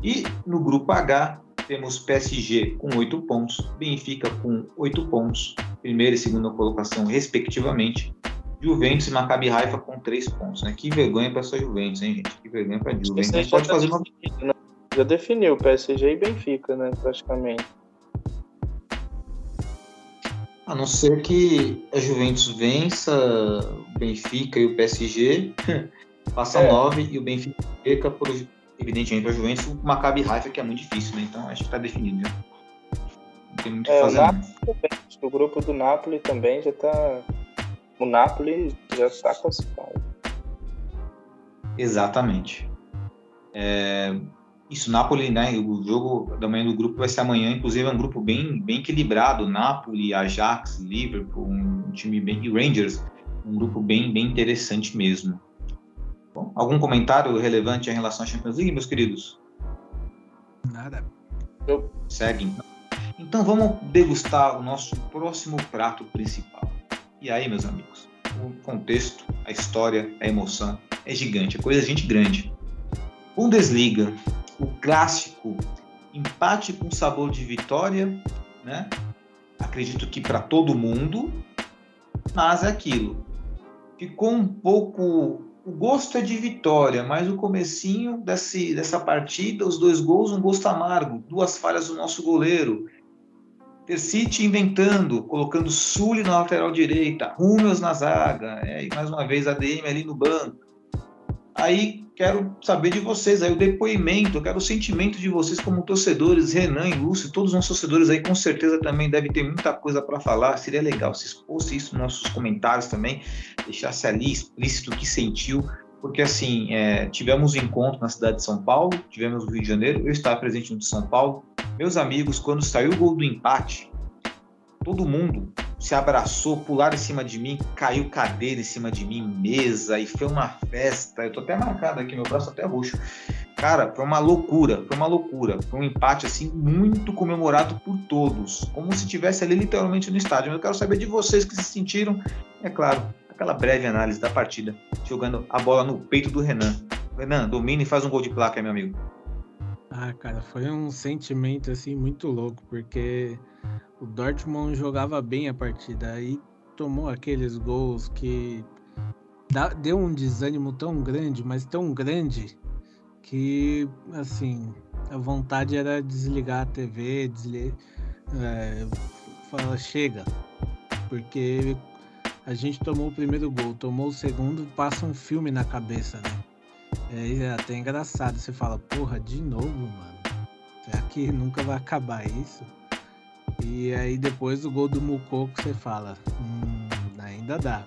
E no grupo H temos PSG com 8 pontos, Benfica com 8 pontos, primeira e segunda colocação respectivamente, Juventus e Maccabi Haifa com 3 pontos. Né? Que vergonha para essa Juventus, hein, gente? Que vergonha para a Juventus. Pode fazer uma... Né? Já definiu PSG e Benfica, né, praticamente. A não ser que a Juventus vença o Benfica e o PSG, passa é. nove e o Benfica perca, por, evidentemente, para a Juventus, o Maccabi Haifa, que é muito difícil, né? Então acho que está definido já. Não tem muito o é, que fazer. O, Napoli, o grupo do Napoli também já está. O Napoli já está classificado. Exatamente. É, isso, Napoli, né? O jogo da manhã do grupo vai ser amanhã, inclusive é um grupo bem, bem equilibrado. Napoli, Ajax, Liverpool, um time bem. e Rangers, um grupo bem, bem interessante mesmo. Bom, algum comentário relevante em relação à Champions League, meus queridos? Nada. Eu... Segue então. Então vamos degustar o nosso próximo prato principal. E aí, meus amigos, o contexto, a história, a emoção é gigante, é coisa de gente grande. Bundesliga, o clássico empate com sabor de vitória, né? Acredito que para todo mundo, mas é aquilo. Ficou um pouco o gosto é de vitória, mas o comecinho desse, dessa partida, os dois gols, um gosto amargo, duas falhas do nosso goleiro. Ter City inventando, colocando Sully na lateral direita, Rúmeus na zaga, é, e mais uma vez a DM ali no banco. Aí quero saber de vocês aí o depoimento, quero o sentimento de vocês como torcedores, Renan e Lúcio, todos os nossos torcedores aí com certeza também devem ter muita coisa para falar. Seria legal se expôsse isso nos nossos comentários também, deixasse ali explícito o que sentiu, porque assim, é, tivemos um encontro na cidade de São Paulo, tivemos no Rio de Janeiro, eu estava presente no de São Paulo. Meus amigos, quando saiu o gol do empate, todo mundo se abraçou, pularam em cima de mim, caiu cadeira em cima de mim, mesa, e foi uma festa. Eu tô até marcado aqui, meu braço até roxo. Cara, foi uma loucura, foi uma loucura. Foi um empate, assim, muito comemorado por todos, como se estivesse ali literalmente no estádio. Eu quero saber de vocês que se sentiram, é claro, aquela breve análise da partida, jogando a bola no peito do Renan. Renan, domina e faz um gol de placa, meu amigo. Ah, cara, foi um sentimento, assim, muito louco, porque o Dortmund jogava bem a partida aí tomou aqueles gols que deu um desânimo tão grande, mas tão grande que assim a vontade era desligar a TV, é, falar chega, porque a gente tomou o primeiro gol, tomou o segundo, passa um filme na cabeça, né? É até engraçado, você fala, porra, de novo, mano. Será que nunca vai acabar isso? E aí depois o gol do Mucoco você fala, hum, ainda dá.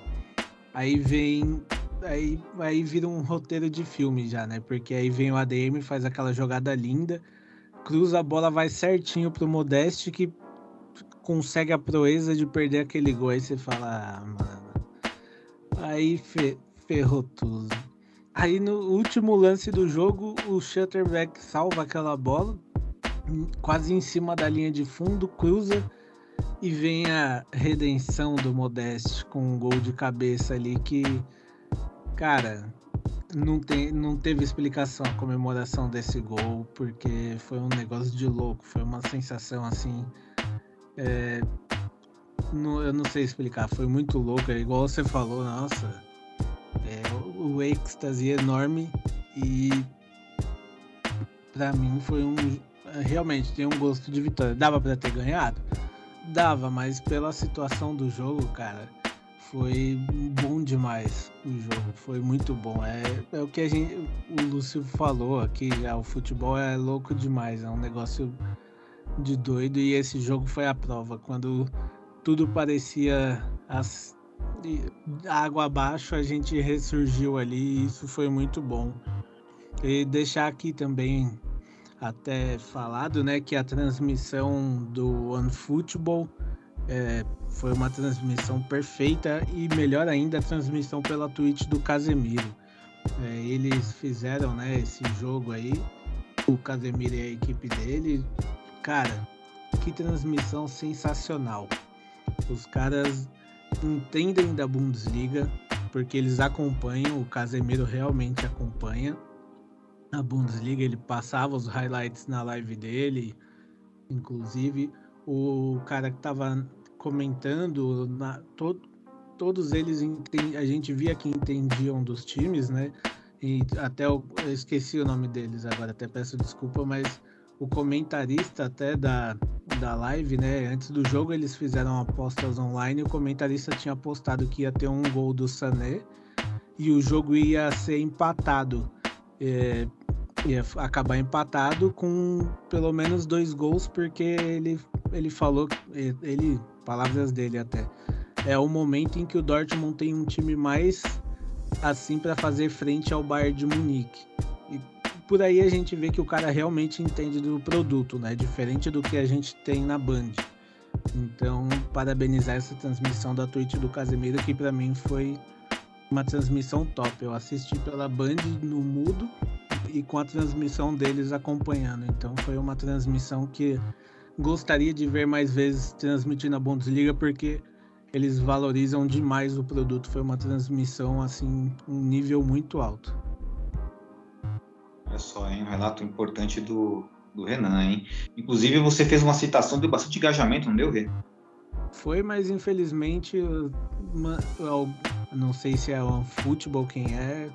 Aí vem. Aí, aí vira um roteiro de filme já, né? Porque aí vem o ADM, faz aquela jogada linda, cruza a bola, vai certinho pro Modeste que consegue a proeza de perder aquele gol. Aí você fala, ah, mano. Aí fe, ferrou tudo. Aí no último lance do jogo, o Shutterback salva aquela bola, quase em cima da linha de fundo, cruza e vem a redenção do Modeste com um gol de cabeça ali que, cara, não, tem, não teve explicação a comemoração desse gol, porque foi um negócio de louco, foi uma sensação assim. É, não, eu não sei explicar, foi muito louco, é igual você falou, nossa, é, o, o êxtase enorme e para mim foi um, realmente tem um gosto de vitória. Dava para ter ganhado? Dava, mas pela situação do jogo, cara, foi bom demais o jogo. Foi muito bom. É, é o que a gente, o Lúcio falou aqui já. O futebol é louco demais. É um negócio de doido e esse jogo foi a prova. Quando tudo parecia as, água abaixo, a gente ressurgiu ali e isso foi muito bom. E deixar aqui também até falado, né, que a transmissão do OneFootball é, foi uma transmissão perfeita e melhor ainda a transmissão pela Twitch do Casemiro. É, eles fizeram, né, esse jogo aí, o Casemiro e a equipe dele, cara, que transmissão sensacional. Os caras entendem da Bundesliga porque eles acompanham, o Casemiro realmente acompanha na Bundesliga, ele passava os highlights na live dele, inclusive o cara que estava comentando, na, to, todos eles a gente via que entendiam dos times, né? E até eu, eu esqueci o nome deles agora, até peço desculpa, mas o comentarista até da, da live, né? Antes do jogo eles fizeram apostas online. O comentarista tinha apostado que ia ter um gol do Sané e o jogo ia ser empatado é, ia acabar empatado com pelo menos dois gols, porque ele, ele falou, ele, palavras dele até, é o momento em que o Dortmund tem um time mais assim para fazer frente ao Bayern de Munique. E por aí a gente vê que o cara realmente entende do produto, né? Diferente do que a gente tem na Band. Então, parabenizar essa transmissão da Twitch do Casemiro, que para mim foi uma transmissão top. Eu assisti pela Band no mudo e com a transmissão deles acompanhando. Então foi uma transmissão que gostaria de ver mais vezes transmitindo a Bundesliga porque eles valorizam demais o produto. Foi uma transmissão assim, um nível muito alto. Olha só, hein? Um relato importante do, do Renan, hein? Inclusive você fez uma citação de bastante engajamento, não deu, Rê? Foi, mas infelizmente, uma, não sei se é o futebol quem é,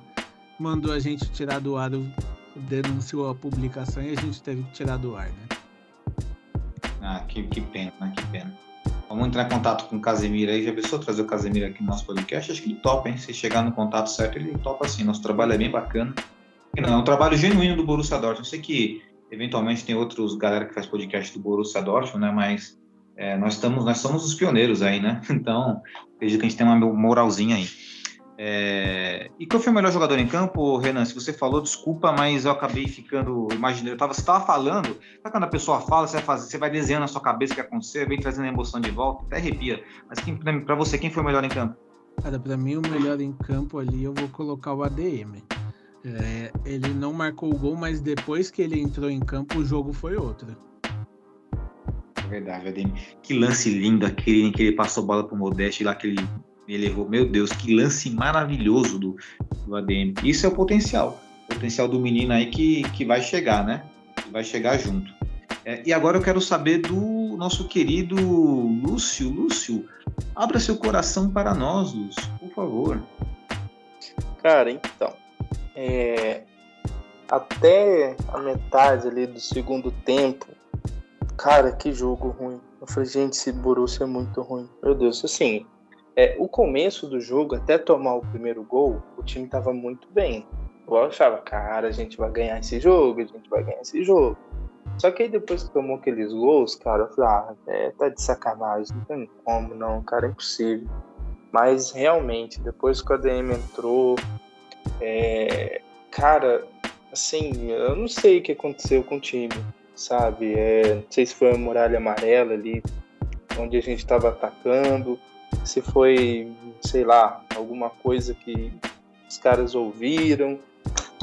mandou a gente tirar do ar, denunciou a publicação e a gente teve que tirar do ar, né? Ah, que, que pena, que pena. Vamos Vamos entrar em contato com o Casemiro aí. Já pensou trazer o Casemiro aqui no nosso podcast? Acho que ele topa, hein? Se chegar no contato certo, ele topa sim. Nosso trabalho é bem bacana. Não, é um trabalho genuíno do Borussia Dortmund. Eu sei que eventualmente tem outros galera que faz podcast do Borussia Dortmund, né? Mas é, nós estamos, nós somos os pioneiros aí, né? Então, acredito que a gente tem uma moralzinha aí. É... E qual foi o melhor jogador em campo, Renan? Se você falou, desculpa, mas eu acabei ficando imaginando. Eu tava, você estava falando, sabe quando a pessoa fala, você vai, fazer, você vai desenhando na sua cabeça o que aconteceu, vem trazendo a emoção de volta, até arrepia. Mas para você, quem foi o melhor em campo? Cara, para mim, o melhor em campo ali, eu vou colocar o ADM. É, ele não marcou o gol, mas depois que ele entrou em campo, o jogo foi outro. É verdade, ADM. Que lance lindo aquele em que ele passou bola pro Modeste lá, que ele errou. Meu Deus, que lance maravilhoso do, do ADM. Isso é o potencial. O potencial do menino aí que, que vai chegar, né? Que vai chegar junto. É, e agora eu quero saber do nosso querido Lúcio. Lúcio, abra seu coração para nós, Lúcio, por favor. Cara, então. É, até a metade ali do segundo tempo, cara, que jogo ruim. Eu falei, gente, esse Borussia é muito ruim. Meu Deus, assim, é, o começo do jogo, até tomar o primeiro gol, o time estava muito bem. Eu achava, cara, a gente vai ganhar esse jogo, a gente vai ganhar esse jogo. Só que aí depois que tomou aqueles gols, cara, eu falei, ah, é, tá de sacanagem, não tem como não, cara, é impossível. Mas realmente, depois que o ADM entrou, é, cara, assim, eu não sei o que aconteceu com o time, sabe? É, não sei se foi a muralha amarela ali, onde a gente estava atacando, se foi, sei lá, alguma coisa que os caras ouviram.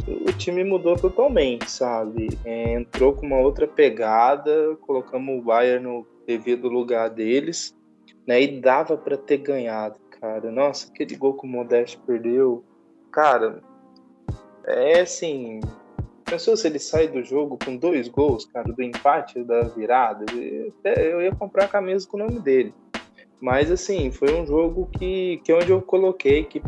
O time mudou totalmente, sabe? É, entrou com uma outra pegada, colocamos o Bayern no devido lugar deles, né? E dava para ter ganhado, cara. Nossa, aquele gol que o Modeste perdeu, cara, é assim. Pensou se ele sai do jogo com dois gols, cara, do empate da virada? Eu ia comprar a camisa com o nome dele. Mas assim, foi um jogo que, que é onde eu coloquei que,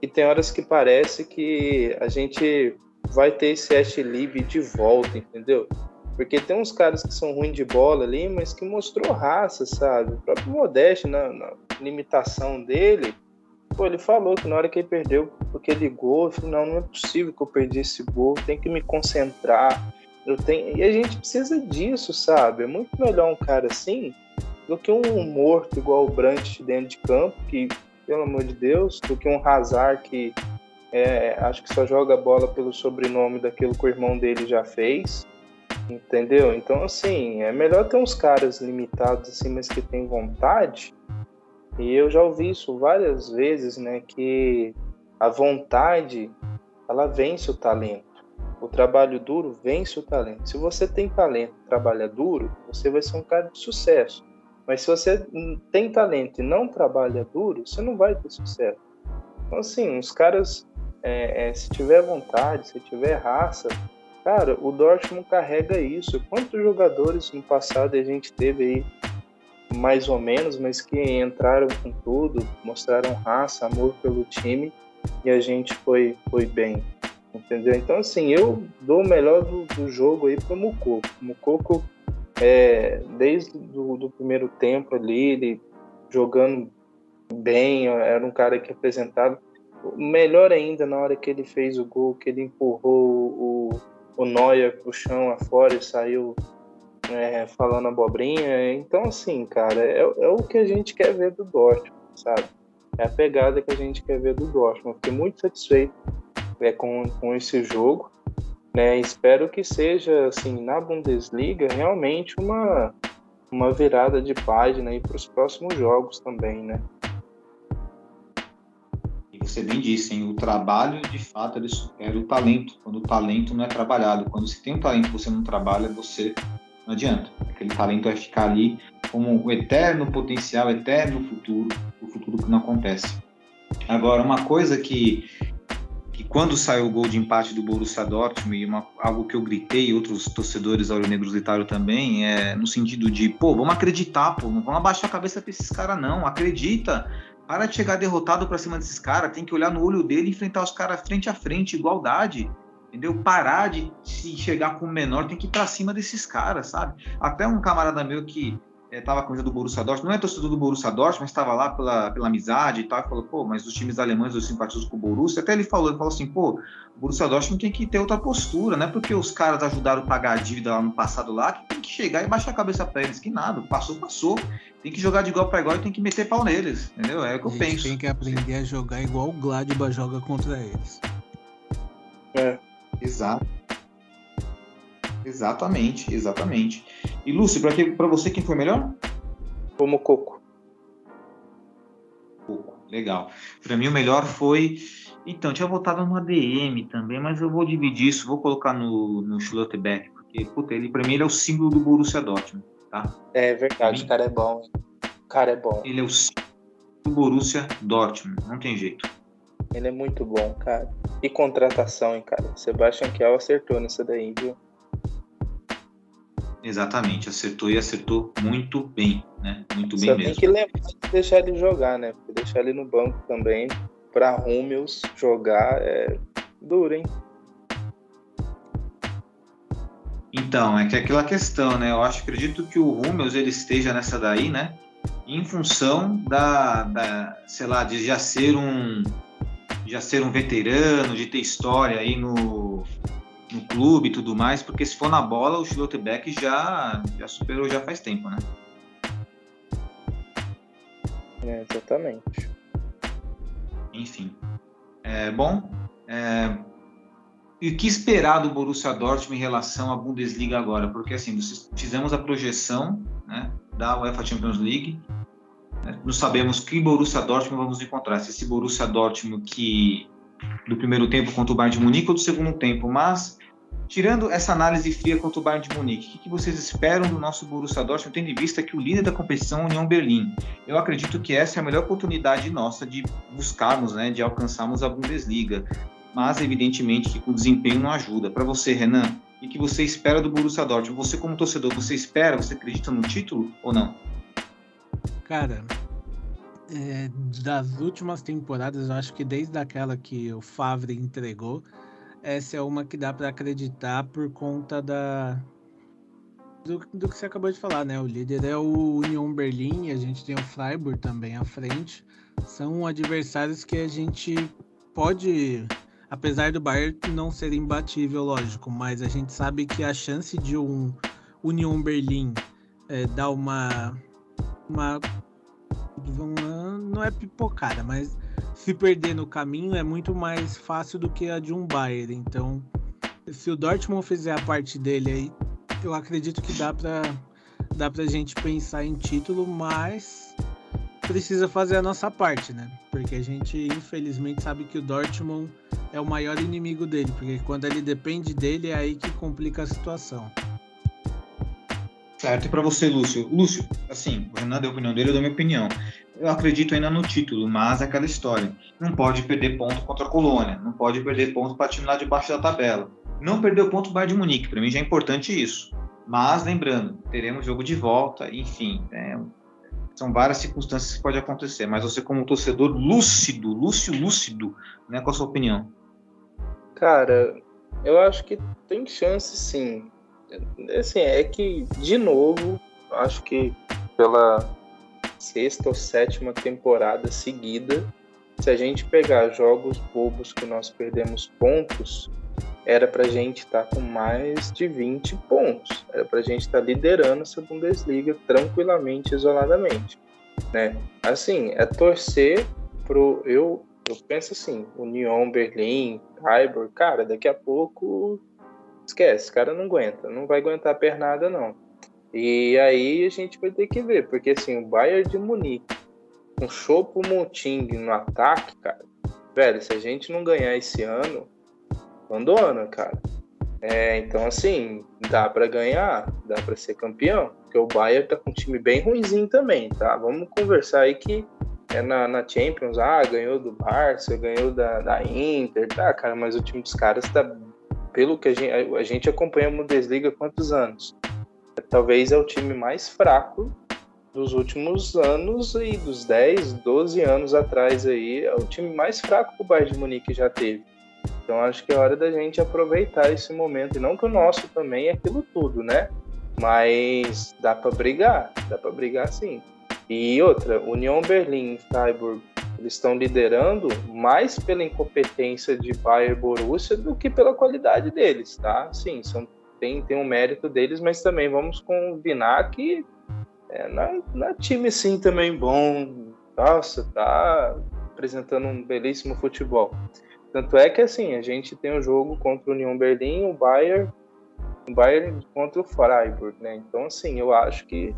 que tem horas que parece que a gente vai ter esse Ashley de volta, entendeu? Porque tem uns caras que são ruins de bola ali, mas que mostrou raça, sabe? O próprio Modeste, na, na limitação dele, pô, ele falou que na hora que ele perdeu aquele gol, eu falei, não, não é possível que eu perdi esse gol, tem que me concentrar. Eu tenho... E a gente precisa disso, sabe? É muito melhor um cara assim do que um morto igual o Brandt dentro de campo, que, pelo amor de Deus, do que um Hazard que é, acho que só joga bola pelo sobrenome daquilo que o irmão dele já fez. Entendeu? Então, assim, é melhor ter uns caras limitados, assim, mas que tem vontade. E eu já ouvi isso várias vezes, né? Que a vontade, ela vence o talento. O trabalho duro vence o talento. Se você tem talento, trabalha duro, você vai ser um cara de sucesso. Mas se você tem talento e não trabalha duro, você não vai ter sucesso. Então, assim, os caras, é, é, se tiver vontade, se tiver raça, cara, o Dortmund carrega isso. Quantos jogadores no passado a gente teve aí, mais ou menos, mas que entraram com tudo, mostraram raça, amor pelo time e a gente foi, foi bem. Entendeu? Então, assim, eu dou o melhor do, do jogo aí pro Mukoko. Mukoko é, desde do, do primeiro tempo ali, ele jogando bem, era um cara que apresentava. Melhor ainda na hora que ele fez o gol, que ele empurrou o, o Neuer pro chão afora e saiu é, falando abobrinha. Então, assim, cara, é, é, o que a gente quer ver do Dortmund, sabe? É a pegada que a gente quer ver do Dortmund. Fiquei muito satisfeito é, com, com esse jogo. Né? Espero que seja, assim, na Bundesliga, realmente uma, uma virada de página para os próximos jogos também, né? E você bem disse, hein? o trabalho, de fato, ele supera o talento, quando o talento não é trabalhado. Quando você tem um talento e você não trabalha, você não adianta. Aquele talento vai ficar ali como o eterno potencial, eterno futuro, o futuro que não acontece. Agora, uma coisa que que quando saiu o gol de empate do Borussia Dortmund, e uma, algo que eu gritei, outros torcedores auronegros gritaram também, é no sentido de, pô, vamos acreditar, pô, não vamos abaixar a cabeça para esses caras não, acredita, para de chegar derrotado para cima desses caras, tem que olhar no olho dele e enfrentar os caras frente a frente, igualdade, entendeu? Parar de se chegar com o menor, tem que ir para cima desses caras, sabe? Até um camarada meu que estava é, com camisa do Borussia Dortmund, não é torcedor do Borussia Dortmund, mas estava lá pela, pela amizade e tal, e falou, pô, mas os times alemães eu simpatizo com o Borussia, até ele falou, ele falou assim, pô, o Borussia Dortmund tem que ter outra postura, não é porque os caras ajudaram a pagar a dívida lá no passado lá, que tem que chegar e baixar a cabeça para eles, que nada, passou, passou, tem que jogar de igual para igual e tem que meter pau neles, entendeu? É o que eu penso. tem que aprender a jogar igual o Gladbach joga contra eles. É. Exato. Exatamente, exatamente. E Lúcio, para você quem foi melhor? Como Coco. Coco, legal. Para mim o melhor foi. Então, tinha votado no ADM também, mas eu vou dividir isso, vou colocar no, no Schlotterbeck, porque, puta, ele, pra mim ele é o símbolo do Borussia Dortmund, tá? É verdade, o cara é bom. O cara é bom. Ele é o símbolo do Borussia Dortmund, não tem jeito. Ele é muito bom, cara. E contratação, hein, cara? Sebastian Kiel acertou nessa daí, viu? Exatamente, acertou e acertou muito bem, né? Muito bem Só mesmo. tem que lembrar de deixar ele jogar, né? Porque deixar ele no banco também, para Rúmeus jogar é duro, hein? Então, é que é aquela questão, né? Eu acho, acredito que o Rúmeus ele esteja nessa daí, né? Em função da, da, sei lá, de já ser um já ser um veterano, de ter história aí no, no clube e tudo mais, porque se for na bola, o Schlotterbeck já, já superou já faz tempo, né? É, exatamente. Enfim. É, bom, é, e o que esperar do Borussia Dortmund em relação à Bundesliga agora? Porque assim, fizemos a projeção né, da UEFA Champions League, né, não sabemos que Borussia Dortmund vamos encontrar, se esse Borussia Dortmund que do primeiro tempo contra o Bayern de Munique ou do segundo tempo, mas tirando essa análise fria contra o Bayern de Munique, o que vocês esperam do nosso Borussia Dortmund, tendo em vista que o líder da competição é a União Berlim? Eu acredito que essa é a melhor oportunidade nossa de buscarmos, né, de alcançarmos a Bundesliga, mas evidentemente que o desempenho não ajuda. Para você, Renan, o que você espera do Borussia Dortmund? Você como torcedor, você espera, você acredita no título ou não? Cara, é, das últimas temporadas, eu acho que desde aquela que o Favre entregou, essa é uma que dá para acreditar por conta da do, do, que você acabou de falar, né? O líder é o Union Berlim, a gente tem o Freiburg também à frente. São adversários que a gente pode, apesar do Bayern não ser imbatível, lógico, mas a gente sabe que a chance de um Union Berlim é, dar uma uma não é pipocada, mas se perder no caminho é muito mais fácil do que a de um Bayern. Então, se o Dortmund fizer a parte dele aí, eu acredito que dá para dá pra gente pensar em título, mas precisa fazer a nossa parte, né? Porque a gente infelizmente sabe que o Dortmund é o maior inimigo dele, porque quando ele depende dele é aí que complica a situação. Certo, e para você, Lúcio? Lúcio, assim, o Renan deu a opinião dele, eu dou a minha opinião. Eu acredito ainda no título, mas é aquela história. Não pode perder ponto contra a Colônia, não pode perder ponto para time lá debaixo da tabela. Não perdeu ponto Bayern de Munique, para mim já é importante isso. Mas lembrando, teremos jogo de volta, enfim, é, são várias circunstâncias que pode acontecer. Mas você, como torcedor lúcido, Lúcio lúcido, né, qual a sua opinião? Cara, eu acho que tem chance sim. Assim, é que, de novo, acho que pela sexta ou sétima temporada seguida, se a gente pegar jogos bobos que nós perdemos pontos, era pra gente estar tá com mais de 20 pontos. Era pra gente estar tá liderando essa Bundesliga tranquilamente, isoladamente. Né? Assim, é torcer pro. Eu, eu penso assim: União, Berlim, Freiburg, cara, daqui a pouco esquece, cara não aguenta, não vai aguentar a pernada, não. E aí a gente vai ter que ver, porque assim, o Bayern de Munique, com Chopo Monting no ataque, cara, velho, se a gente não ganhar esse ano, abandona, cara. É, então, assim, dá para ganhar, dá para ser campeão, porque o Bayern tá com um time bem ruimzinho também, tá? Vamos conversar aí que é na, na Champions, ah, ganhou do Barça, ganhou da, da Inter, tá, cara, mas o time dos caras tá pelo que a gente, a gente acompanha a Bundesliga há quantos anos? Talvez é o time mais fraco dos últimos anos e dos 10, 12 anos atrás aí, é o time mais fraco que o Bayern de Munique já teve. Então acho que é hora da gente aproveitar esse momento, e não que o nosso também é aquilo tudo, né? Mas dá para brigar, dá para brigar sim. E outra, União Berlim e Freiburg, eles estão liderando mais pela incompetência de Bayern Borussia do que pela qualidade deles, tá? Sim, são, tem, tem um mérito deles, mas também vamos combinar que é, na, na time sim também bom. Nossa, tá apresentando um belíssimo futebol. Tanto é que assim, a gente tem o um jogo contra o União Berlim, o Bayern, o Bayern contra o Freiburg, né? Então assim, eu acho que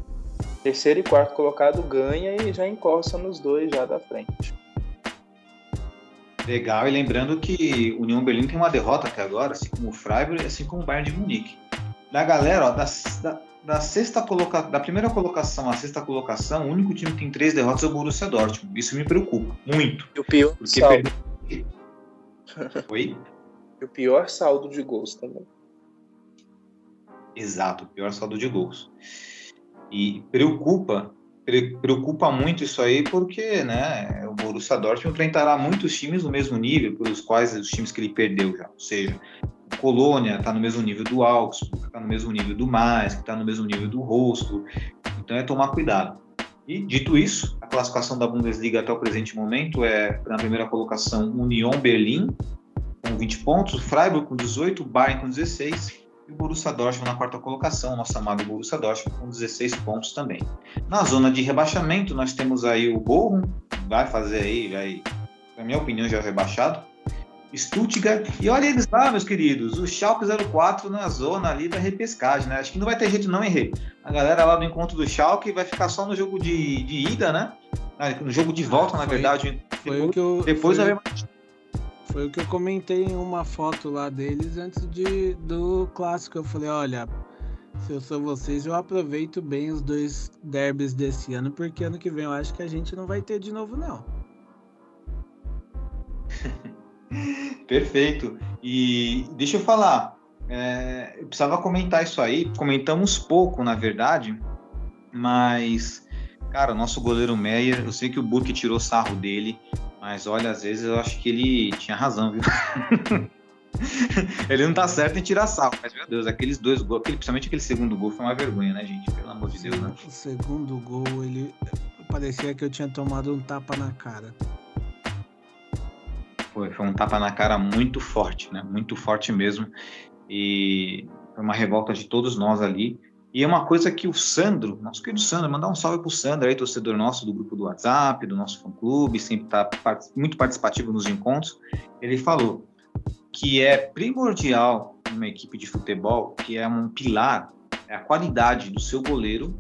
terceiro e quarto colocado ganha e já encosta nos dois já da frente. Legal, e lembrando que o União Berlim tem uma derrota até agora, assim como o Freiburg, assim como o Bayern de Munique. Da galera, ó, da, da, da sexta coloca... da primeira colocação à sexta colocação, o único time que tem três derrotas é o Borussia Dortmund. Isso me preocupa muito. E o pior porque saldo. Oi? E o pior saldo de gols também. Exato, o pior saldo de gols. E preocupa, preocupa muito isso aí porque, né, o Borussia Dortmund enfrentará muitos times no mesmo nível pelos quais os times que ele perdeu já. Ou seja, Colônia está no mesmo nível do Augsburg, está no mesmo nível do Mais, está no mesmo nível do Rosto. Então é tomar cuidado. E dito isso, a classificação da Bundesliga até o presente momento é na primeira colocação Union Berlim com 20 pontos, o Freiburg com 18, o Bayern com 16 e o Borussia Dortmund na quarta colocação, nosso amado Borussia Dortmund com 16 pontos também. Na zona de rebaixamento nós temos aí o Bochum, vai fazer aí, vai, na minha opinião já é rebaixado, Stuttgart. E olha eles lá, meus queridos, o Schalke 04 na zona ali da repescagem, né? Acho que não vai ter jeito não, hein, A galera lá do encontro do Schalke vai ficar só no jogo de, de ida, né? Ah, no jogo de volta, ah, na verdade. Foi depois, o que eu, depois foi, vai... foi o que eu comentei em uma foto lá deles antes de, do clássico. Eu falei, olha, se eu sou vocês, eu aproveito bem os dois derbys desse ano, porque ano que vem eu acho que a gente não vai ter de novo, não. Perfeito. E deixa eu falar, é, eu precisava comentar isso aí. Comentamos pouco, na verdade, mas, cara, nosso goleiro Meyer, eu sei que o Burke tirou sarro dele, mas olha, às vezes eu acho que ele tinha razão, viu? ele não tá certo em tirar sarro, mas meu Deus, aqueles dois gols, aquele, principalmente aquele segundo gol foi uma vergonha, né, gente? Pelo amor de Deus, né? O segundo gol, ele parecia que eu tinha tomado um tapa na cara. Foi, foi um tapa na cara muito forte, né? Muito forte mesmo. E foi uma revolta de todos nós ali. E é uma coisa que o Sandro, nosso querido Sandro, mandar um salve pro Sandro aí, torcedor nosso do grupo do WhatsApp, do nosso fã-clube, sempre tá muito participativo nos encontros. Ele falou que é primordial numa equipe de futebol, que é um pilar, é a qualidade do seu goleiro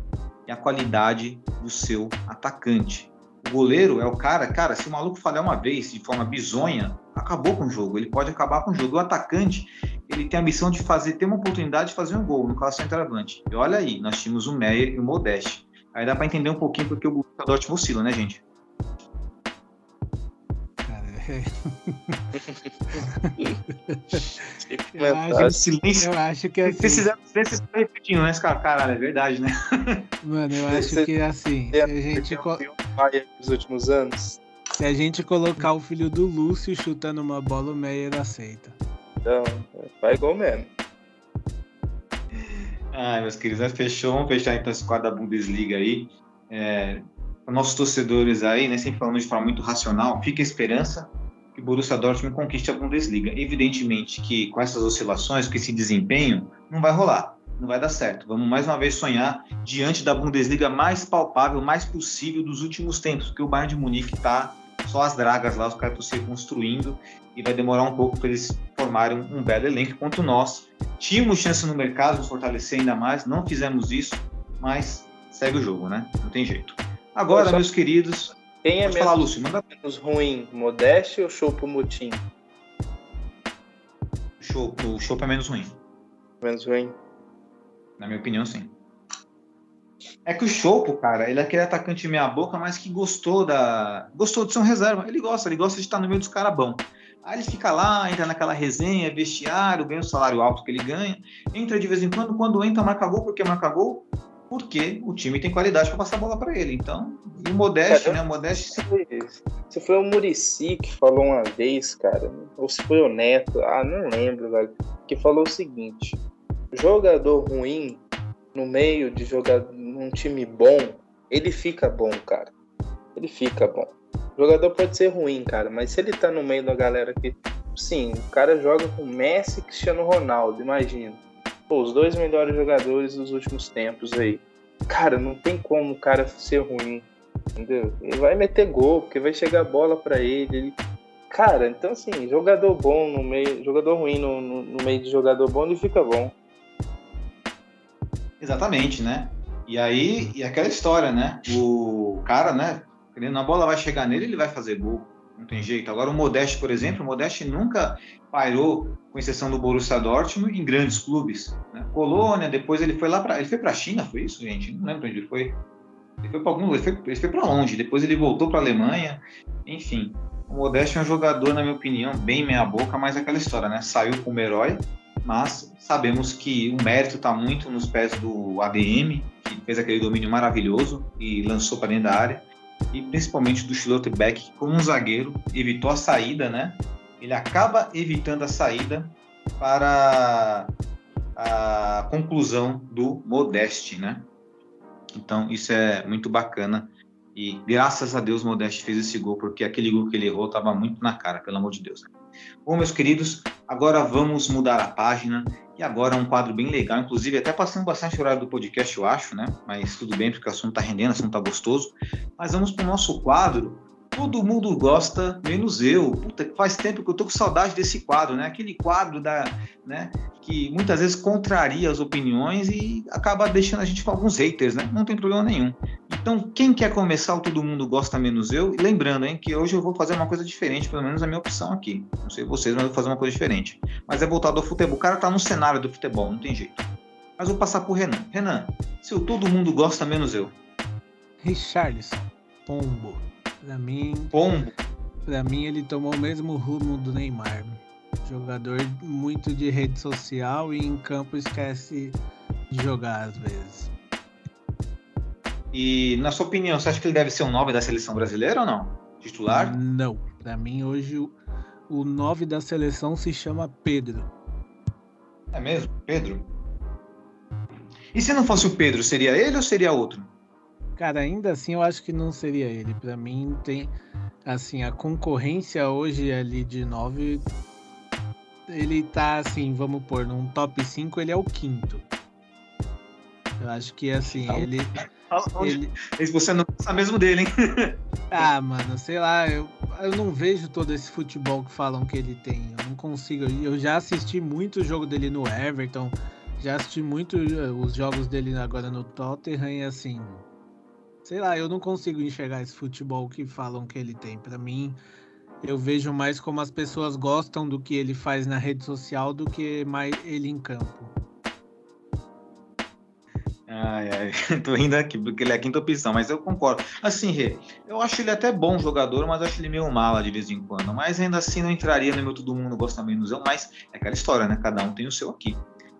e a qualidade do seu atacante. O goleiro é o cara, cara, se o maluco falhar uma vez de forma bizonha, acabou com o jogo. Ele pode acabar com o jogo. O atacante, ele tem a missão de fazer, ter uma oportunidade de fazer um gol, no caso centroavante. E olha aí, nós tínhamos o Meyer e o Modeste. Aí dá para entender um pouquinho porque o Borussia Dortmund oscila, né, gente? eu, acho, silêncio. eu acho que assim. Vocês fizeram silêncio tá repetindo, né? Cara, caralho, é verdade, né? Mano, eu acho que assim. Se a gente. Nos últimos anos. Se a gente colocar o filho do Lúcio chutando uma bola, o Meyer aceita. Então, vai gol mesmo. Ai, meus queridos, fechou. Vamos fechar então esse quadro da Bundesliga aí. É, nossos torcedores aí, né, sempre falando de forma muito racional, fica a esperança que o Borussia Dortmund conquiste a Bundesliga. Evidentemente que com essas oscilações, com esse desempenho, não vai rolar, não vai dar certo. Vamos mais uma vez sonhar diante da Bundesliga mais palpável, mais possível dos últimos tempos, porque o Bayern de Munique está só as dragas lá, os caras estão se construindo e vai demorar um pouco para eles formarem um belo elenco, enquanto nós tínhamos chance no mercado de nos fortalecer ainda mais, não fizemos isso, mas segue o jogo, né? Não tem jeito. Agora, meus queridos. Quem é falar, Lúcio, manda... menos ruim, Modeste ou Chopo Mutim? O Chopo é menos ruim. Menos ruim? Na minha opinião, sim. É que o Chopo, cara, ele é aquele atacante meia boca, mas que gostou da. Gostou de ser um reserva. Ele gosta, ele gosta de estar no meio dos caras bons. Aí ele fica lá, entra naquela resenha, vestiário, ganha o salário alto que ele ganha, entra de vez em quando, quando entra, marca gol, porque marca gol, porque o time tem qualidade para passar a bola para ele. Então, e o Modeste, é, né? O Modeste. Se foi, se foi o Murici que falou uma vez, cara, ou se foi o Neto, ah, não lembro, velho, que falou o seguinte: jogador ruim no meio de jogar num time bom, ele fica bom, cara. Ele fica bom. O jogador pode ser ruim, cara, mas se ele tá no meio da galera que. Sim, o cara joga com Messi e Cristiano Ronaldo, imagina. Pô, os dois melhores jogadores dos últimos tempos aí. Cara, não tem como o cara ser ruim. Entendeu? Ele vai meter gol, porque vai chegar a bola para ele. ele. Cara, então assim, jogador bom no meio. Jogador ruim no, no, no meio de jogador bom, ele fica bom. Exatamente, né? E aí, e aquela história, né? O cara, né? Querendo a bola vai chegar nele, ele vai fazer gol. Não tem jeito. Agora o Modeste, por exemplo, o Modeste nunca pairou, com exceção do Borussia Dortmund, em grandes clubes. Né? Colônia, depois ele foi lá para, ele foi para a China, foi isso, gente? Não lembro onde ele foi. Ele foi para algum, ele foi, ele foi para longe. Depois ele voltou para a Alemanha. Enfim, o Modeste é um jogador, na minha opinião, bem meia boca, mas aquela história, né? Saiu como herói, mas sabemos que o mérito está muito nos pés do ADM, que fez aquele domínio maravilhoso e lançou para dentro da área, e principalmente do Schlotterbeck, que como um zagueiro evitou a saída, né? Ele acaba evitando a saída para a conclusão do Modeste, né? Então isso é muito bacana e graças a Deus Modeste fez esse gol porque aquele gol que ele errou estava muito na cara, pelo amor de Deus. Bom, meus queridos, agora vamos mudar a página. E agora um quadro bem legal, inclusive até passando bastante horário do podcast, eu acho, né? Mas tudo bem, porque o assunto tá rendendo, o assunto tá gostoso. Mas vamos para o nosso quadro Todo mundo gosta, menos eu. Puta, faz tempo que eu tô com saudade desse quadro, né? Aquele quadro da, né, que muitas vezes contraria as opiniões e acaba deixando a gente com alguns haters, né? Não tem problema nenhum. Então, quem quer começar o Todo Mundo Gosta Menos Eu? Lembrando, hein, que hoje eu vou fazer uma coisa diferente, pelo menos a minha opção aqui. Não sei vocês, mas eu vou fazer uma coisa diferente. Mas é voltado ao futebol. O cara tá no cenário do futebol, não tem jeito. Mas vou passar pro Renan. Renan, se o Todo Mundo Gosta Menos Eu. Richarlison, Pombo. Pra mim. Pombo. Pra mim, ele tomou o mesmo rumo do Neymar. Jogador muito de rede social e em campo esquece de jogar às vezes. E, na sua opinião, você acha que ele deve ser o 9 da seleção brasileira ou não? Titular? Não. Pra mim, hoje, o, o 9 da seleção se chama Pedro. É mesmo? Pedro? E se não fosse o Pedro, seria ele ou seria outro? Cara, ainda assim eu acho que não seria ele. Para mim tem assim, a concorrência hoje ali de 9 ele tá assim, vamos pôr num top 5, ele é o quinto. Eu acho que assim, então, ele ele você não pensa mesmo dele, hein? ah, mano, sei lá, eu, eu não vejo todo esse futebol que falam que ele tem. Eu não consigo. Eu já assisti muito o jogo dele no Everton, já assisti muito eh, os jogos dele agora no Tottenham e assim, sei lá, eu não consigo enxergar esse futebol que falam que ele tem. Para mim, eu vejo mais como as pessoas gostam do que ele faz na rede social do que mais ele em campo. Ai, ai, tô rindo aqui, porque ele é a quinta opção, mas eu concordo. Assim, Rê, eu acho ele até bom jogador, mas acho ele meio mala de vez em quando. Mas ainda assim não entraria no meu todo mundo gosta menos eu, mas é aquela história, né? Cada um tem o seu aqui.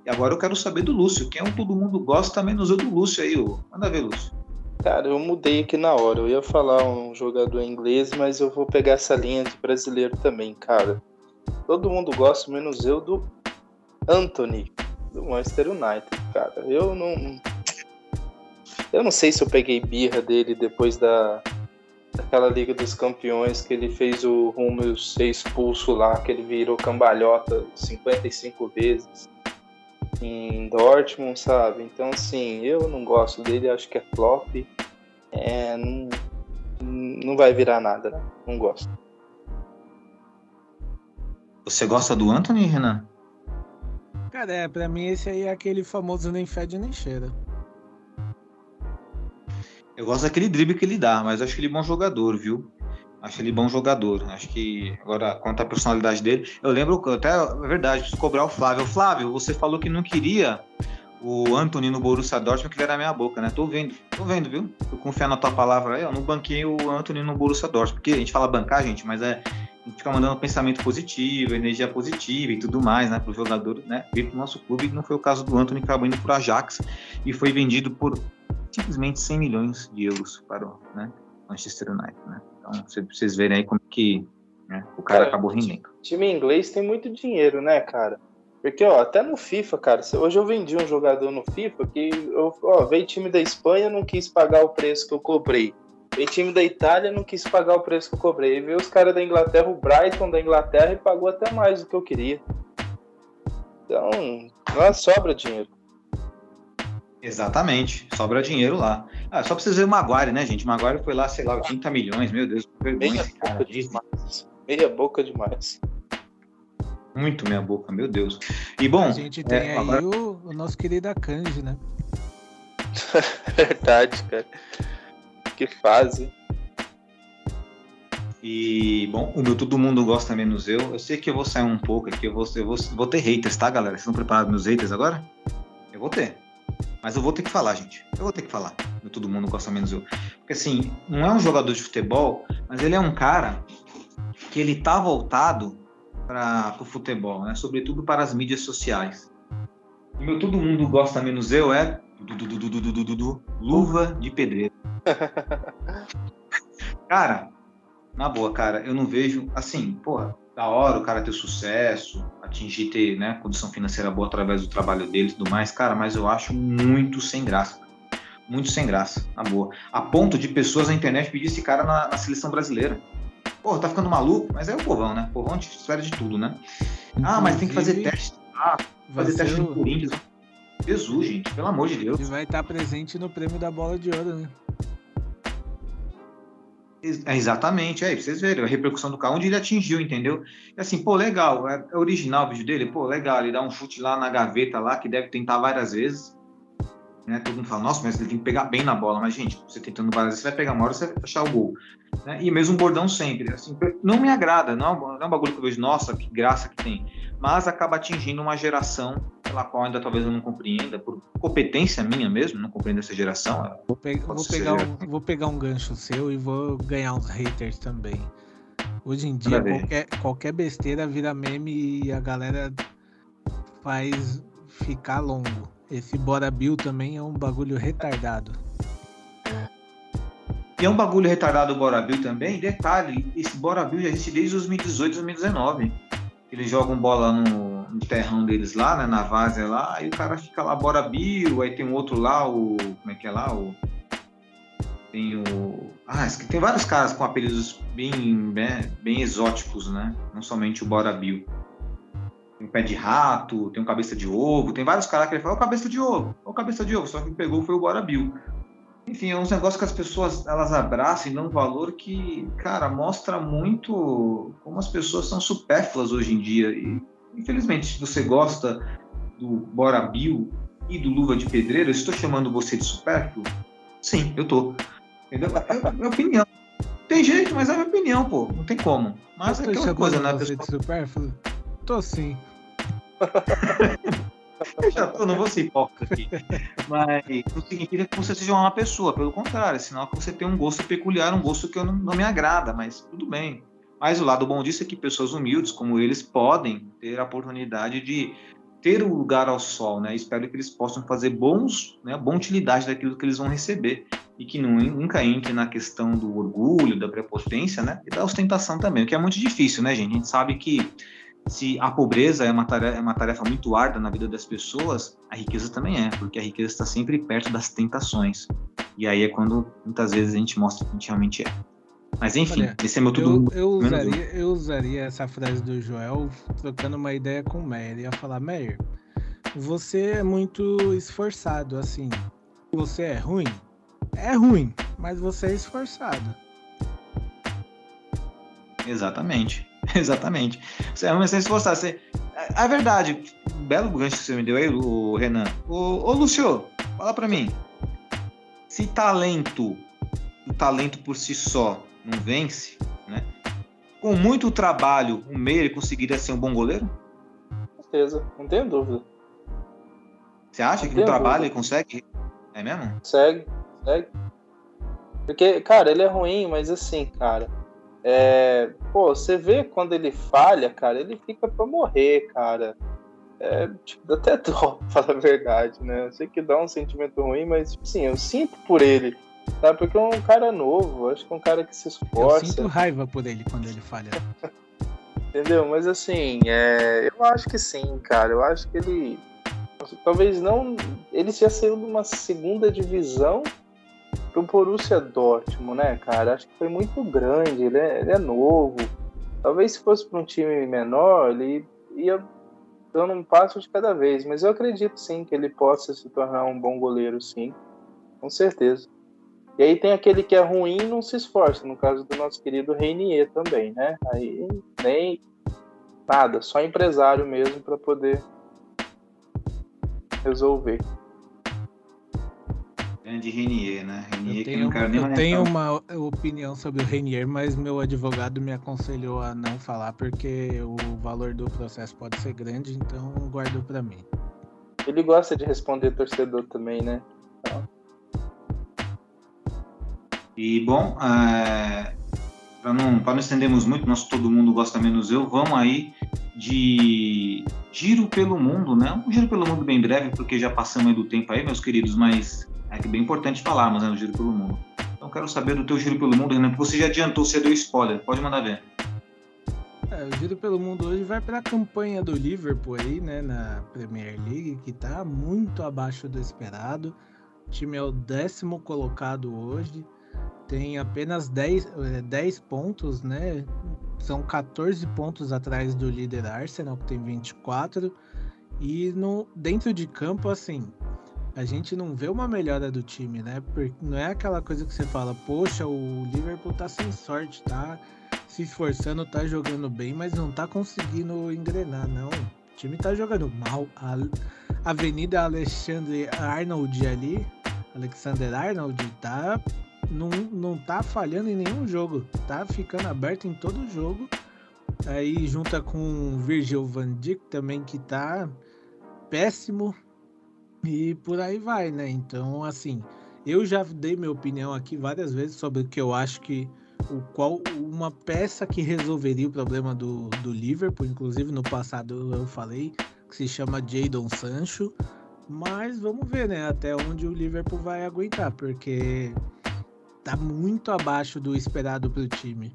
E agora eu quero saber do Lúcio. Quem é o todo mundo gosta menos eu do Lúcio aí, ô? Manda ver, Lúcio. Cara, eu mudei aqui na hora. Eu ia falar um jogador inglês, mas eu vou pegar essa linha de brasileiro também, cara. Todo mundo gosta, menos eu, do Anthony, do Manchester United, cara. Eu não. Eu não sei se eu peguei birra dele depois da, daquela Liga dos Campeões que ele fez o Rumo ser expulso lá, que ele virou cambalhota 55 vezes em Dortmund, sabe? Então, assim, eu não gosto dele, acho que é flop. É, não, não vai virar nada, né? Não gosto. Você gosta do Anthony, Renan? Cara, é, pra mim esse aí é aquele famoso nem fede nem cheira. Eu gosto daquele drible que ele dá, mas acho que ele é bom jogador, viu? Acho ele bom jogador. Acho que agora, quanto à personalidade dele, eu lembro até, é verdade, preciso cobrar o Flávio. Flávio, você falou que não queria o Anthony no Borussia Dortmund, que era na minha boca, né? Tô vendo, tô vendo, viu? Eu confio na tua palavra aí, eu não banquei o Anthony no Borussia Dortmund, porque a gente fala bancar, gente, mas é a gente fica mandando pensamento positivo, energia positiva e tudo mais, né, pro jogador, né, vir pro nosso clube, não foi o caso do Anthony, que acabou indo pro Ajax e foi vendido por simplesmente 100 milhões de euros para o né, Manchester United, né? Então, vocês verem aí como que né, o cara, cara acabou rendendo. Time inglês tem muito dinheiro, né, cara? Porque, ó, até no FIFA, cara, hoje eu vendi um jogador no FIFA que, eu, ó, veio time da Espanha, não quis pagar o preço que eu cobrei. Veio time da Itália, não quis pagar o preço que eu cobrei. E veio os caras da Inglaterra, o Brighton da Inglaterra, e pagou até mais do que eu queria. Então, não é sobra dinheiro. Exatamente, sobra dinheiro lá. Ah, só pra vocês verem o Maguire, né, gente? O Maguire foi lá, sei lá, 80 milhões, meu Deus, que vergonha Meia esse cara. boca demais. Meia boca demais. Muito minha boca, meu Deus. E bom, A gente tem é, aí agora- o, o nosso querido Akanji, né? Verdade, cara. Que fase. E, bom, o meu todo mundo gosta menos eu. Eu sei que eu vou sair um pouco aqui, eu vou, eu vou, vou ter haters, tá, galera? Vocês estão preparados meus haters agora? Eu vou ter. Mas eu vou ter que falar, gente. Eu vou ter que falar. Todo mundo gosta menos eu. Porque assim, não é um jogador de futebol, mas ele é um cara que ele tá voltado para o futebol, né? Sobretudo para as mídias sociais. E meu todo mundo gosta menos eu é luva de pedreiro. cara, na boa, cara, eu não vejo assim, porra da hora o cara ter sucesso, atingir ter, né, condição financeira boa através do trabalho dele e tudo mais, cara, mas eu acho muito sem graça. Muito sem graça, na boa. A ponto de pessoas na internet pedir esse cara na, na seleção brasileira. Porra, tá ficando maluco? Mas é o povão, né? O povão gente espera de tudo, né? Ah, mas tem que fazer Inclusive, teste. Ah, fazer teste ser no Corinthians. Jesus, gente, pelo amor de Deus. Ele vai estar presente no prêmio da bola de ouro, né? É, Exatamente, é, pra vocês verem a repercussão do carro, onde ele atingiu, entendeu? E assim, pô, legal, é, é original o vídeo dele, pô, legal, ele dá um chute lá na gaveta lá, que deve tentar várias vezes, né? Todo mundo fala, nossa, mas ele tem que pegar bem na bola, mas gente, você tentando várias vezes, você vai pegar uma hora, você vai achar o gol. Né? E mesmo um bordão sempre, assim, não me agrada, não, é não é um bagulho que eu vejo, nossa, que graça que tem, mas acaba atingindo uma geração pela qual ainda talvez eu não compreenda, por competência minha mesmo, não compreendo essa geração, é, Vou, pe- vou pegar um, vou pegar um gancho seu e vou ganhar uns haters também. Hoje em dia, qualquer, qualquer besteira vira meme e a galera faz ficar longo. Esse Bora Bill também é um bagulho retardado. E é um bagulho retardado o Bora Bill também. Detalhe, esse Bora Bill já existe desde 2018, 2019. Eles jogam bola no, no terrão deles lá, né, na várzea lá, aí o cara fica lá, Bora Bill, aí tem um outro lá, o... como é que é lá? O, tem o... Ah, tem vários caras com apelidos bem, bem, bem exóticos, né? Não somente o Bora Bill. Tem um pé de rato, tem um cabeça de ovo, tem vários caras que ele fala, o cabeça de ovo, o cabeça de ovo, só que pegou foi o Bora Bill. Enfim, é uns negócios que as pessoas elas abraçam e dão um valor que, cara, mostra muito como as pessoas são supérfluas hoje em dia. E, infelizmente, se você gosta do Bora Bill e do Luva de Pedreiro, eu estou chamando você de supérfluo? Sim, eu tô. Entendeu? É a minha opinião. Tem jeito, mas é a minha opinião, pô. Não tem como. Mas é aquela coisa, né? Pessoa de supérfluo? Tô sim. Eu já não vou ser hipócrita aqui. Mas não significa que você seja uma pessoa, pelo contrário, é sinal que você tem um gosto peculiar, um gosto que eu não, não me agrada, mas tudo bem. Mas o lado bom disso é que pessoas humildes como eles podem ter a oportunidade de ter o lugar ao sol, né? Espero que eles possam fazer bons, né, boa utilidade daquilo que eles vão receber e que nunca entre na questão do orgulho, da prepotência, né? E da ostentação também, o que é muito difícil, né, gente? A gente sabe que se a pobreza é uma, tarefa, é uma tarefa muito árdua na vida das pessoas, a riqueza também é, porque a riqueza está sempre perto das tentações. E aí é quando muitas vezes a gente mostra que a gente realmente é. Mas enfim, Olha, esse é meu tudo. Eu, eu, um. usaria, eu usaria essa frase do Joel trocando uma ideia com o Meyer. Ia falar, Meyer, você é muito esforçado, assim. Você é ruim? É ruim, mas você é esforçado. Exatamente. Exatamente. Você é realmente se esforçar. Você... É é verdade. Belo gancho que você me deu aí, o Renan. Ô, ô Lúcio, fala pra mim. Se talento, o talento por si só não vence, né? Com muito trabalho, o meio ele conseguiria ser um bom goleiro? Com certeza, não tenho dúvida. Você acha que Não no tenho trabalho dúvida. ele consegue? É mesmo? Segue, segue. Porque, cara, ele é ruim, mas assim, cara. É, pô, você vê quando ele falha, cara, ele fica pra morrer, cara. É, tipo, dá até dó, falar a verdade, né? Eu sei que dá um sentimento ruim, mas, tipo assim, eu sinto por ele. Sabe? Porque é um cara novo, acho que é um cara que se Eu esforça. sinto raiva por ele quando ele falha. Entendeu? Mas assim, é, eu acho que sim, cara. Eu acho que ele. Talvez não. Ele já saiu de uma segunda divisão pro Borussia Dortmund, né, cara? Acho que foi muito grande. Ele é, ele é novo. Talvez se fosse para um time menor, ele ia dando um passo de cada vez. Mas eu acredito sim que ele possa se tornar um bom goleiro, sim. Com certeza. E aí tem aquele que é ruim e não se esforça, no caso do nosso querido Reinier também, né? Aí nem nada, só empresário mesmo para poder resolver. Grande Renier, né? Renier Eu que tenho, não quero nem eu tenho uma opinião sobre o Renier, mas meu advogado me aconselhou a não falar porque o valor do processo pode ser grande, então guardo pra mim. Ele gosta de responder torcedor também, né? E bom, é, para não, pra não estendermos muito, nosso todo mundo gosta menos eu, vamos aí de giro pelo mundo, né? Um giro pelo mundo bem breve, porque já passamos aí do tempo aí, meus queridos, mas é que é bem importante falarmos, né? O giro pelo mundo. Então quero saber do teu giro pelo mundo, Renan, porque você já adiantou, você deu spoiler, pode mandar ver. É, o Giro pelo Mundo hoje vai para a campanha do Liverpool aí, né, na Premier League, que tá muito abaixo do esperado. O time é o décimo colocado hoje, tem apenas 10, eh, 10 pontos, né? São 14 pontos atrás do líder Arsenal, que tem 24. E no, dentro de campo, assim, a gente não vê uma melhora do time, né? Porque não é aquela coisa que você fala, poxa, o Liverpool tá sem sorte, tá? se esforçando, tá jogando bem, mas não tá conseguindo engrenar, não. O time tá jogando mal. A Avenida Alexandre Arnold ali, Alexander Arnold, tá. Não, não tá falhando em nenhum jogo. Tá ficando aberto em todo jogo. Aí junta com Virgil van Dijk também, que tá péssimo. E por aí vai, né? Então, assim, eu já dei minha opinião aqui várias vezes sobre o que eu acho que o qual uma peça que resolveria o problema do, do Liverpool, inclusive no passado eu falei, que se chama Jadon Sancho, mas vamos ver, né, até onde o Liverpool vai aguentar, porque tá muito abaixo do esperado pro time.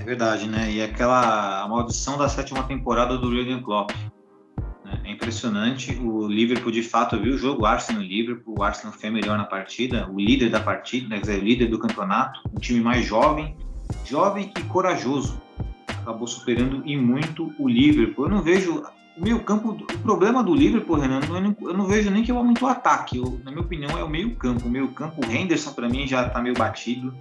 É verdade, né? E aquela maldição da sétima temporada do Jurgen Klopp. Né? É impressionante. O Liverpool, de fato, viu o jogo Arsenal-Liverpool. O Arsenal foi melhor na partida, o líder da partida, quer dizer, o líder do campeonato. Um time mais jovem, jovem e corajoso. Acabou superando e muito o Liverpool. Eu não vejo. O meio campo, o problema do Liverpool, Renan, eu não, eu não vejo nem que é muito o ataque. Eu, na minha opinião, é o meio campo. O meio campo, o Henderson, para mim, já tá meio batido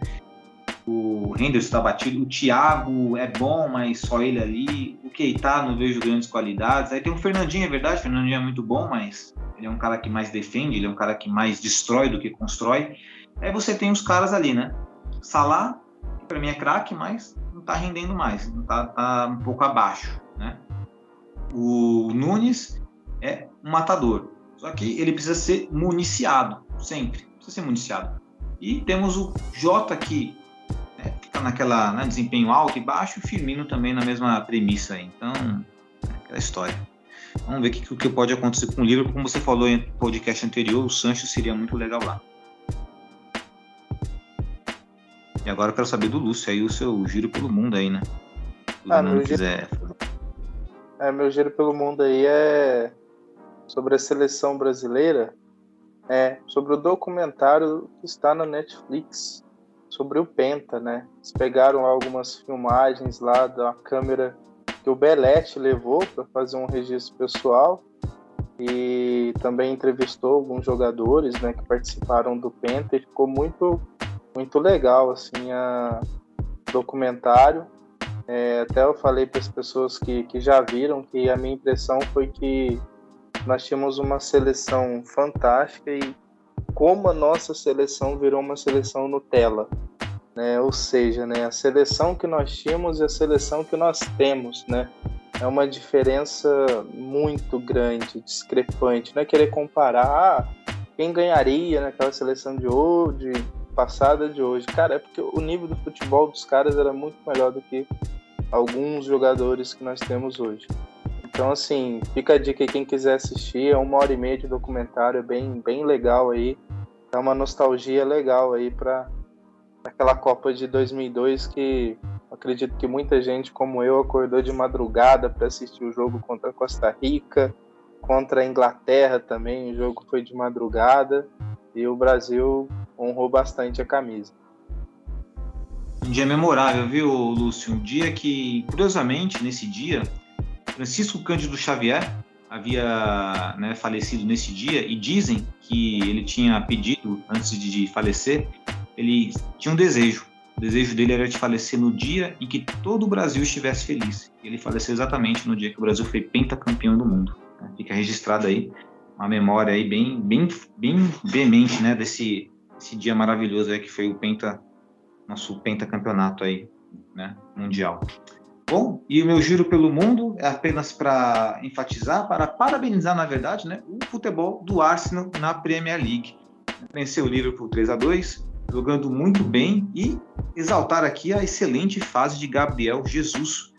o Henderson está batido, o Thiago é bom, mas só ele ali, o Keita não vejo grandes qualidades, aí tem o Fernandinho, é verdade, o Fernandinho é muito bom, mas ele é um cara que mais defende, ele é um cara que mais destrói do que constrói, aí você tem os caras ali, né, Salah, que para mim é craque, mas não tá rendendo mais, não tá, tá um pouco abaixo, né, o Nunes é um matador, só que ele precisa ser municiado, sempre, precisa ser municiado, e temos o Jota que fica naquela né, desempenho alto e baixo, e o Firmino também na mesma premissa aí. Então, é aquela história. Vamos ver o que, que pode acontecer com o Liverpool. Como você falou em podcast anterior, o Sancho seria muito legal lá. E agora eu quero saber do Lúcio aí, o seu giro pelo mundo aí, né? Se Ah, não meu quiser. É, meu giro pelo mundo aí é sobre a seleção brasileira, é sobre o documentário que está na Netflix sobre o Penta, né? Eles pegaram algumas filmagens lá da câmera que o Belete levou para fazer um registro pessoal e também entrevistou alguns jogadores, né, que participaram do Penta e ficou muito muito legal assim a documentário. É, até eu falei para as pessoas que, que já viram que a minha impressão foi que nós tínhamos uma seleção fantástica e como a nossa seleção virou uma seleção Nutella, né? Ou seja, né, a seleção que nós tínhamos e a seleção que nós temos, né? É uma diferença muito grande, discrepante. Não é querer comparar ah, quem ganharia naquela seleção de hoje, passada de hoje. Cara, é porque o nível do futebol dos caras era muito melhor do que alguns jogadores que nós temos hoje. Então, assim, fica a dica aí, quem quiser assistir, é uma hora e meia de documentário, é bem, bem legal aí. É uma nostalgia legal aí para aquela Copa de 2002 que Acredito que muita gente, como eu, acordou de madrugada para assistir o jogo contra a Costa Rica, contra a Inglaterra também. O jogo foi de madrugada e o Brasil honrou bastante a camisa. Um dia memorável, viu, Lúcio? Um dia que, curiosamente, nesse dia, Francisco Cândido Xavier havia né, falecido nesse dia e dizem que ele tinha pedido, antes de falecer, ele tinha um desejo. O desejo dele era de falecer no dia em que todo o Brasil estivesse feliz. Ele faleceu exatamente no dia que o Brasil foi pentacampeão do mundo. Né? Fica registrado aí uma memória aí bem, bem, bem veemente, né, desse, dia maravilhoso aí que foi o penta, nosso pentacampeonato aí, né, mundial. Bom, e o meu giro pelo mundo é apenas para enfatizar, para parabenizar, na verdade, né, o futebol do Arsenal na Premier League. Venceu o Liverpool 3 a 2 jogando muito bem e exaltar aqui a excelente fase de Gabriel Jesus.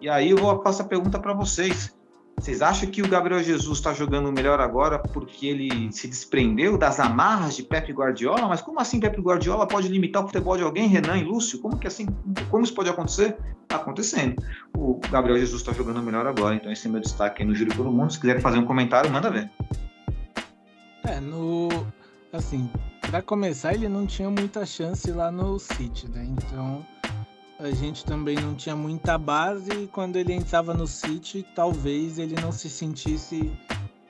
E aí eu vou passar a pergunta para vocês. Vocês acham que o Gabriel Jesus está jogando melhor agora porque ele se desprendeu das amarras de Pepe Guardiola? Mas como assim Pepe Guardiola pode limitar o futebol de alguém, Renan e Lúcio? Como que assim? Como isso pode acontecer? Está acontecendo. O Gabriel Jesus está jogando melhor agora, então esse é meu destaque aí no Giro pelo Mundo. Se quiser fazer um comentário, manda ver. É, no. Assim, para começar, ele não tinha muita chance lá no City, né? Então a gente também não tinha muita base e quando ele entrava no City, talvez ele não se sentisse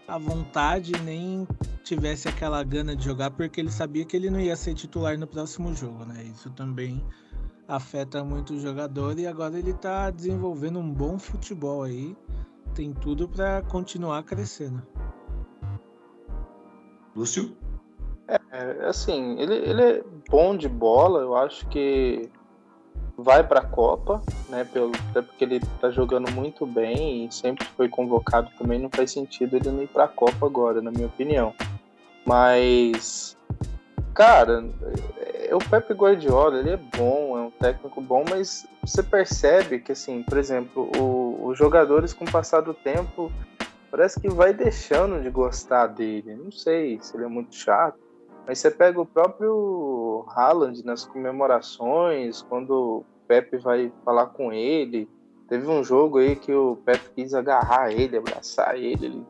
à vontade nem tivesse aquela gana de jogar porque ele sabia que ele não ia ser titular no próximo jogo, né? Isso também afeta muito o jogador e agora ele tá desenvolvendo um bom futebol aí. Tem tudo para continuar crescendo. Lúcio? É, assim, ele, ele é bom de bola, eu acho que vai para a Copa, né? Pelo, até porque ele está jogando muito bem e sempre foi convocado também. Não faz sentido ele não ir para a Copa agora, na minha opinião. Mas, cara, é, o Pepe Guardiola ele é bom, é um técnico bom, mas você percebe que, assim, por exemplo, o, os jogadores com o passar do tempo parece que vai deixando de gostar dele. Não sei se ele é muito chato mas você pega o próprio Haaland nas comemorações, quando o Pepe vai falar com ele. Teve um jogo aí que o Pepe quis agarrar ele, abraçar ele, ele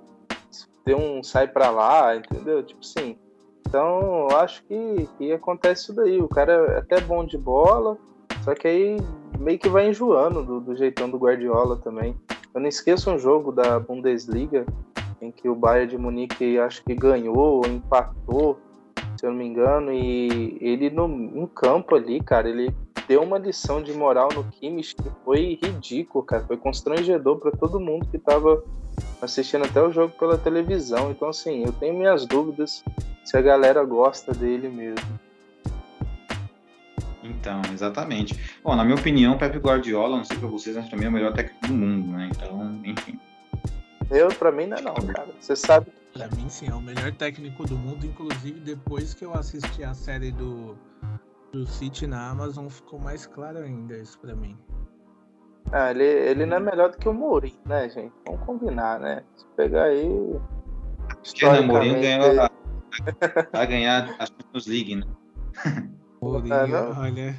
deu um sai para lá, entendeu? Tipo assim. Então, eu acho que, que acontece isso daí. O cara é até bom de bola, só que aí meio que vai enjoando do, do jeitão do Guardiola também. Eu não esqueço um jogo da Bundesliga em que o Bayern de Munique acho que ganhou ou empatou se eu não me engano, e ele no, em campo ali, cara, ele deu uma lição de moral no Kimmich que foi ridículo, cara, foi constrangedor para todo mundo que tava assistindo até o jogo pela televisão. Então, assim, eu tenho minhas dúvidas se a galera gosta dele mesmo. Então, exatamente. Bom, na minha opinião, o Pepe Guardiola, não sei pra vocês, mas pra mim é o melhor técnico do mundo, né? Então, enfim. Eu, pra mim, não é não, cara. Você sabe Pra mim, sim, é o melhor técnico do mundo. Inclusive, depois que eu assisti a série do, do City na Amazon, ficou mais claro ainda isso pra mim. Ah, ele, ele não é melhor do que o Mourinho, né, gente? Vamos combinar, né? Se pegar aí. Porque o Mourinho ganhou a, vai ganhar a Champions League, né? Mourinho, é, não? olha.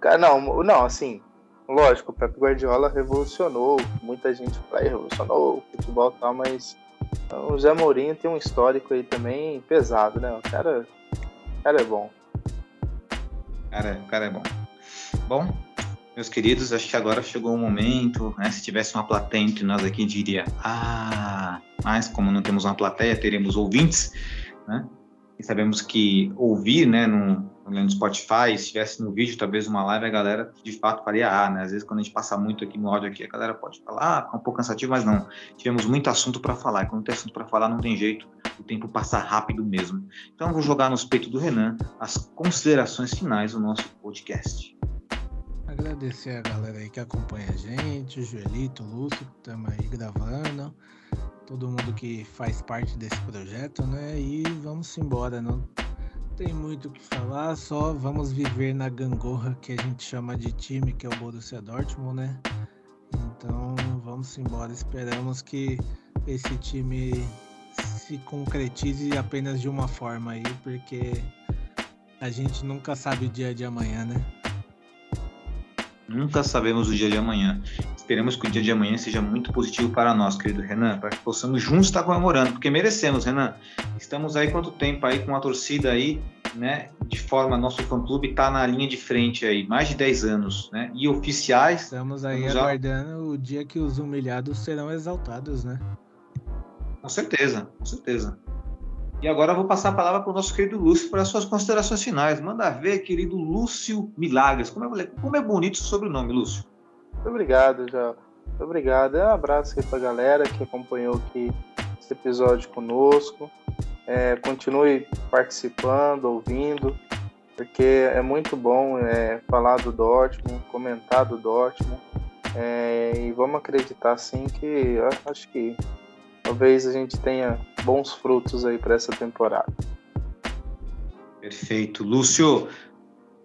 Cara, não, não, assim, lógico, o Pep Guardiola revolucionou. Muita gente fala, revolucionou o futebol e tal, mas o Zé Mourinho tem um histórico aí também pesado, né? O cara, o cara é bom. Cara, o cara é bom. Bom, meus queridos, acho que agora chegou o momento, né? Se tivesse uma plateia entre nós aqui, diria, ah, mas como não temos uma plateia, teremos ouvintes, né? E sabemos que ouvir, né, no, no Spotify, se estivesse no vídeo, talvez uma live, a galera de fato faria ah, né? Às vezes quando a gente passa muito aqui no áudio aqui, a galera pode falar, ah, um pouco cansativo, mas não. Tivemos muito assunto para falar. E quando tem assunto para falar, não tem jeito. O tempo passa rápido mesmo. Então vou jogar nos peitos do Renan as considerações finais do nosso podcast. Agradecer a galera aí que acompanha a gente, o Joelito, o Lúcio, que estamos aí gravando, todo mundo que faz parte desse projeto, né? E vamos embora, não tem muito o que falar, só vamos viver na gangorra que a gente chama de time, que é o Borussia Dortmund, né? Então vamos embora. Esperamos que esse time se concretize apenas de uma forma aí, porque a gente nunca sabe o dia de amanhã, né? Nunca sabemos o dia de amanhã. Esperemos que o dia de amanhã seja muito positivo para nós, querido Renan, para que possamos juntos estar comemorando, porque merecemos, Renan. Estamos aí quanto tempo aí com a torcida aí, né? De forma, nosso fã-clube está na linha de frente aí, mais de 10 anos, né? E oficiais. Estamos aí aguardando já... o dia que os humilhados serão exaltados, né? Com certeza, com certeza. E agora eu vou passar a palavra para o nosso querido Lúcio para as suas considerações finais. Manda ver, querido Lúcio Milagres. Como é, como é bonito o sobrenome, Lúcio. Muito obrigado, já. Muito obrigado. Um abraço aí para a galera que acompanhou aqui esse episódio conosco. É, continue participando, ouvindo, porque é muito bom é, falar do Dortmund, comentar do Dortmund. É, e vamos acreditar sim que acho que talvez a gente tenha bons frutos aí para essa temporada. Perfeito. Lúcio,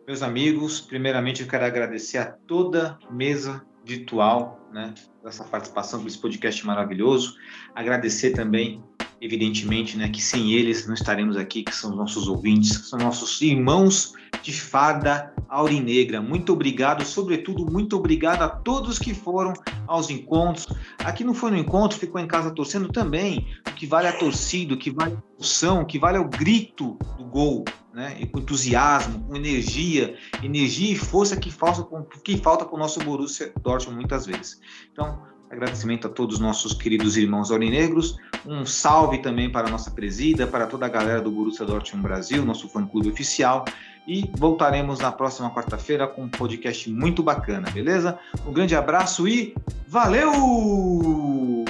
meus amigos, primeiramente eu quero agradecer a toda mesa virtual, né, dessa participação desse podcast maravilhoso. Agradecer também, evidentemente, né, que sem eles não estaremos aqui, que são nossos ouvintes, são nossos irmãos de farda aurinegra. Muito obrigado, sobretudo, muito obrigado a todos que foram aos encontros. Aqui não foi no encontro, ficou em casa torcendo também. O que vale a torcida, o que vale a emoção, o que vale é o grito do gol, né? E com entusiasmo, com energia, energia e força que falta que falta com o nosso Borussia Dortmund muitas vezes. Então, agradecimento a todos os nossos queridos irmãos aurinegros, um salve também para a nossa presida, para toda a galera do Borussia Dortmund Brasil, nosso fã-clube oficial, e voltaremos na próxima quarta-feira com um podcast muito bacana, beleza? Um grande abraço e valeu!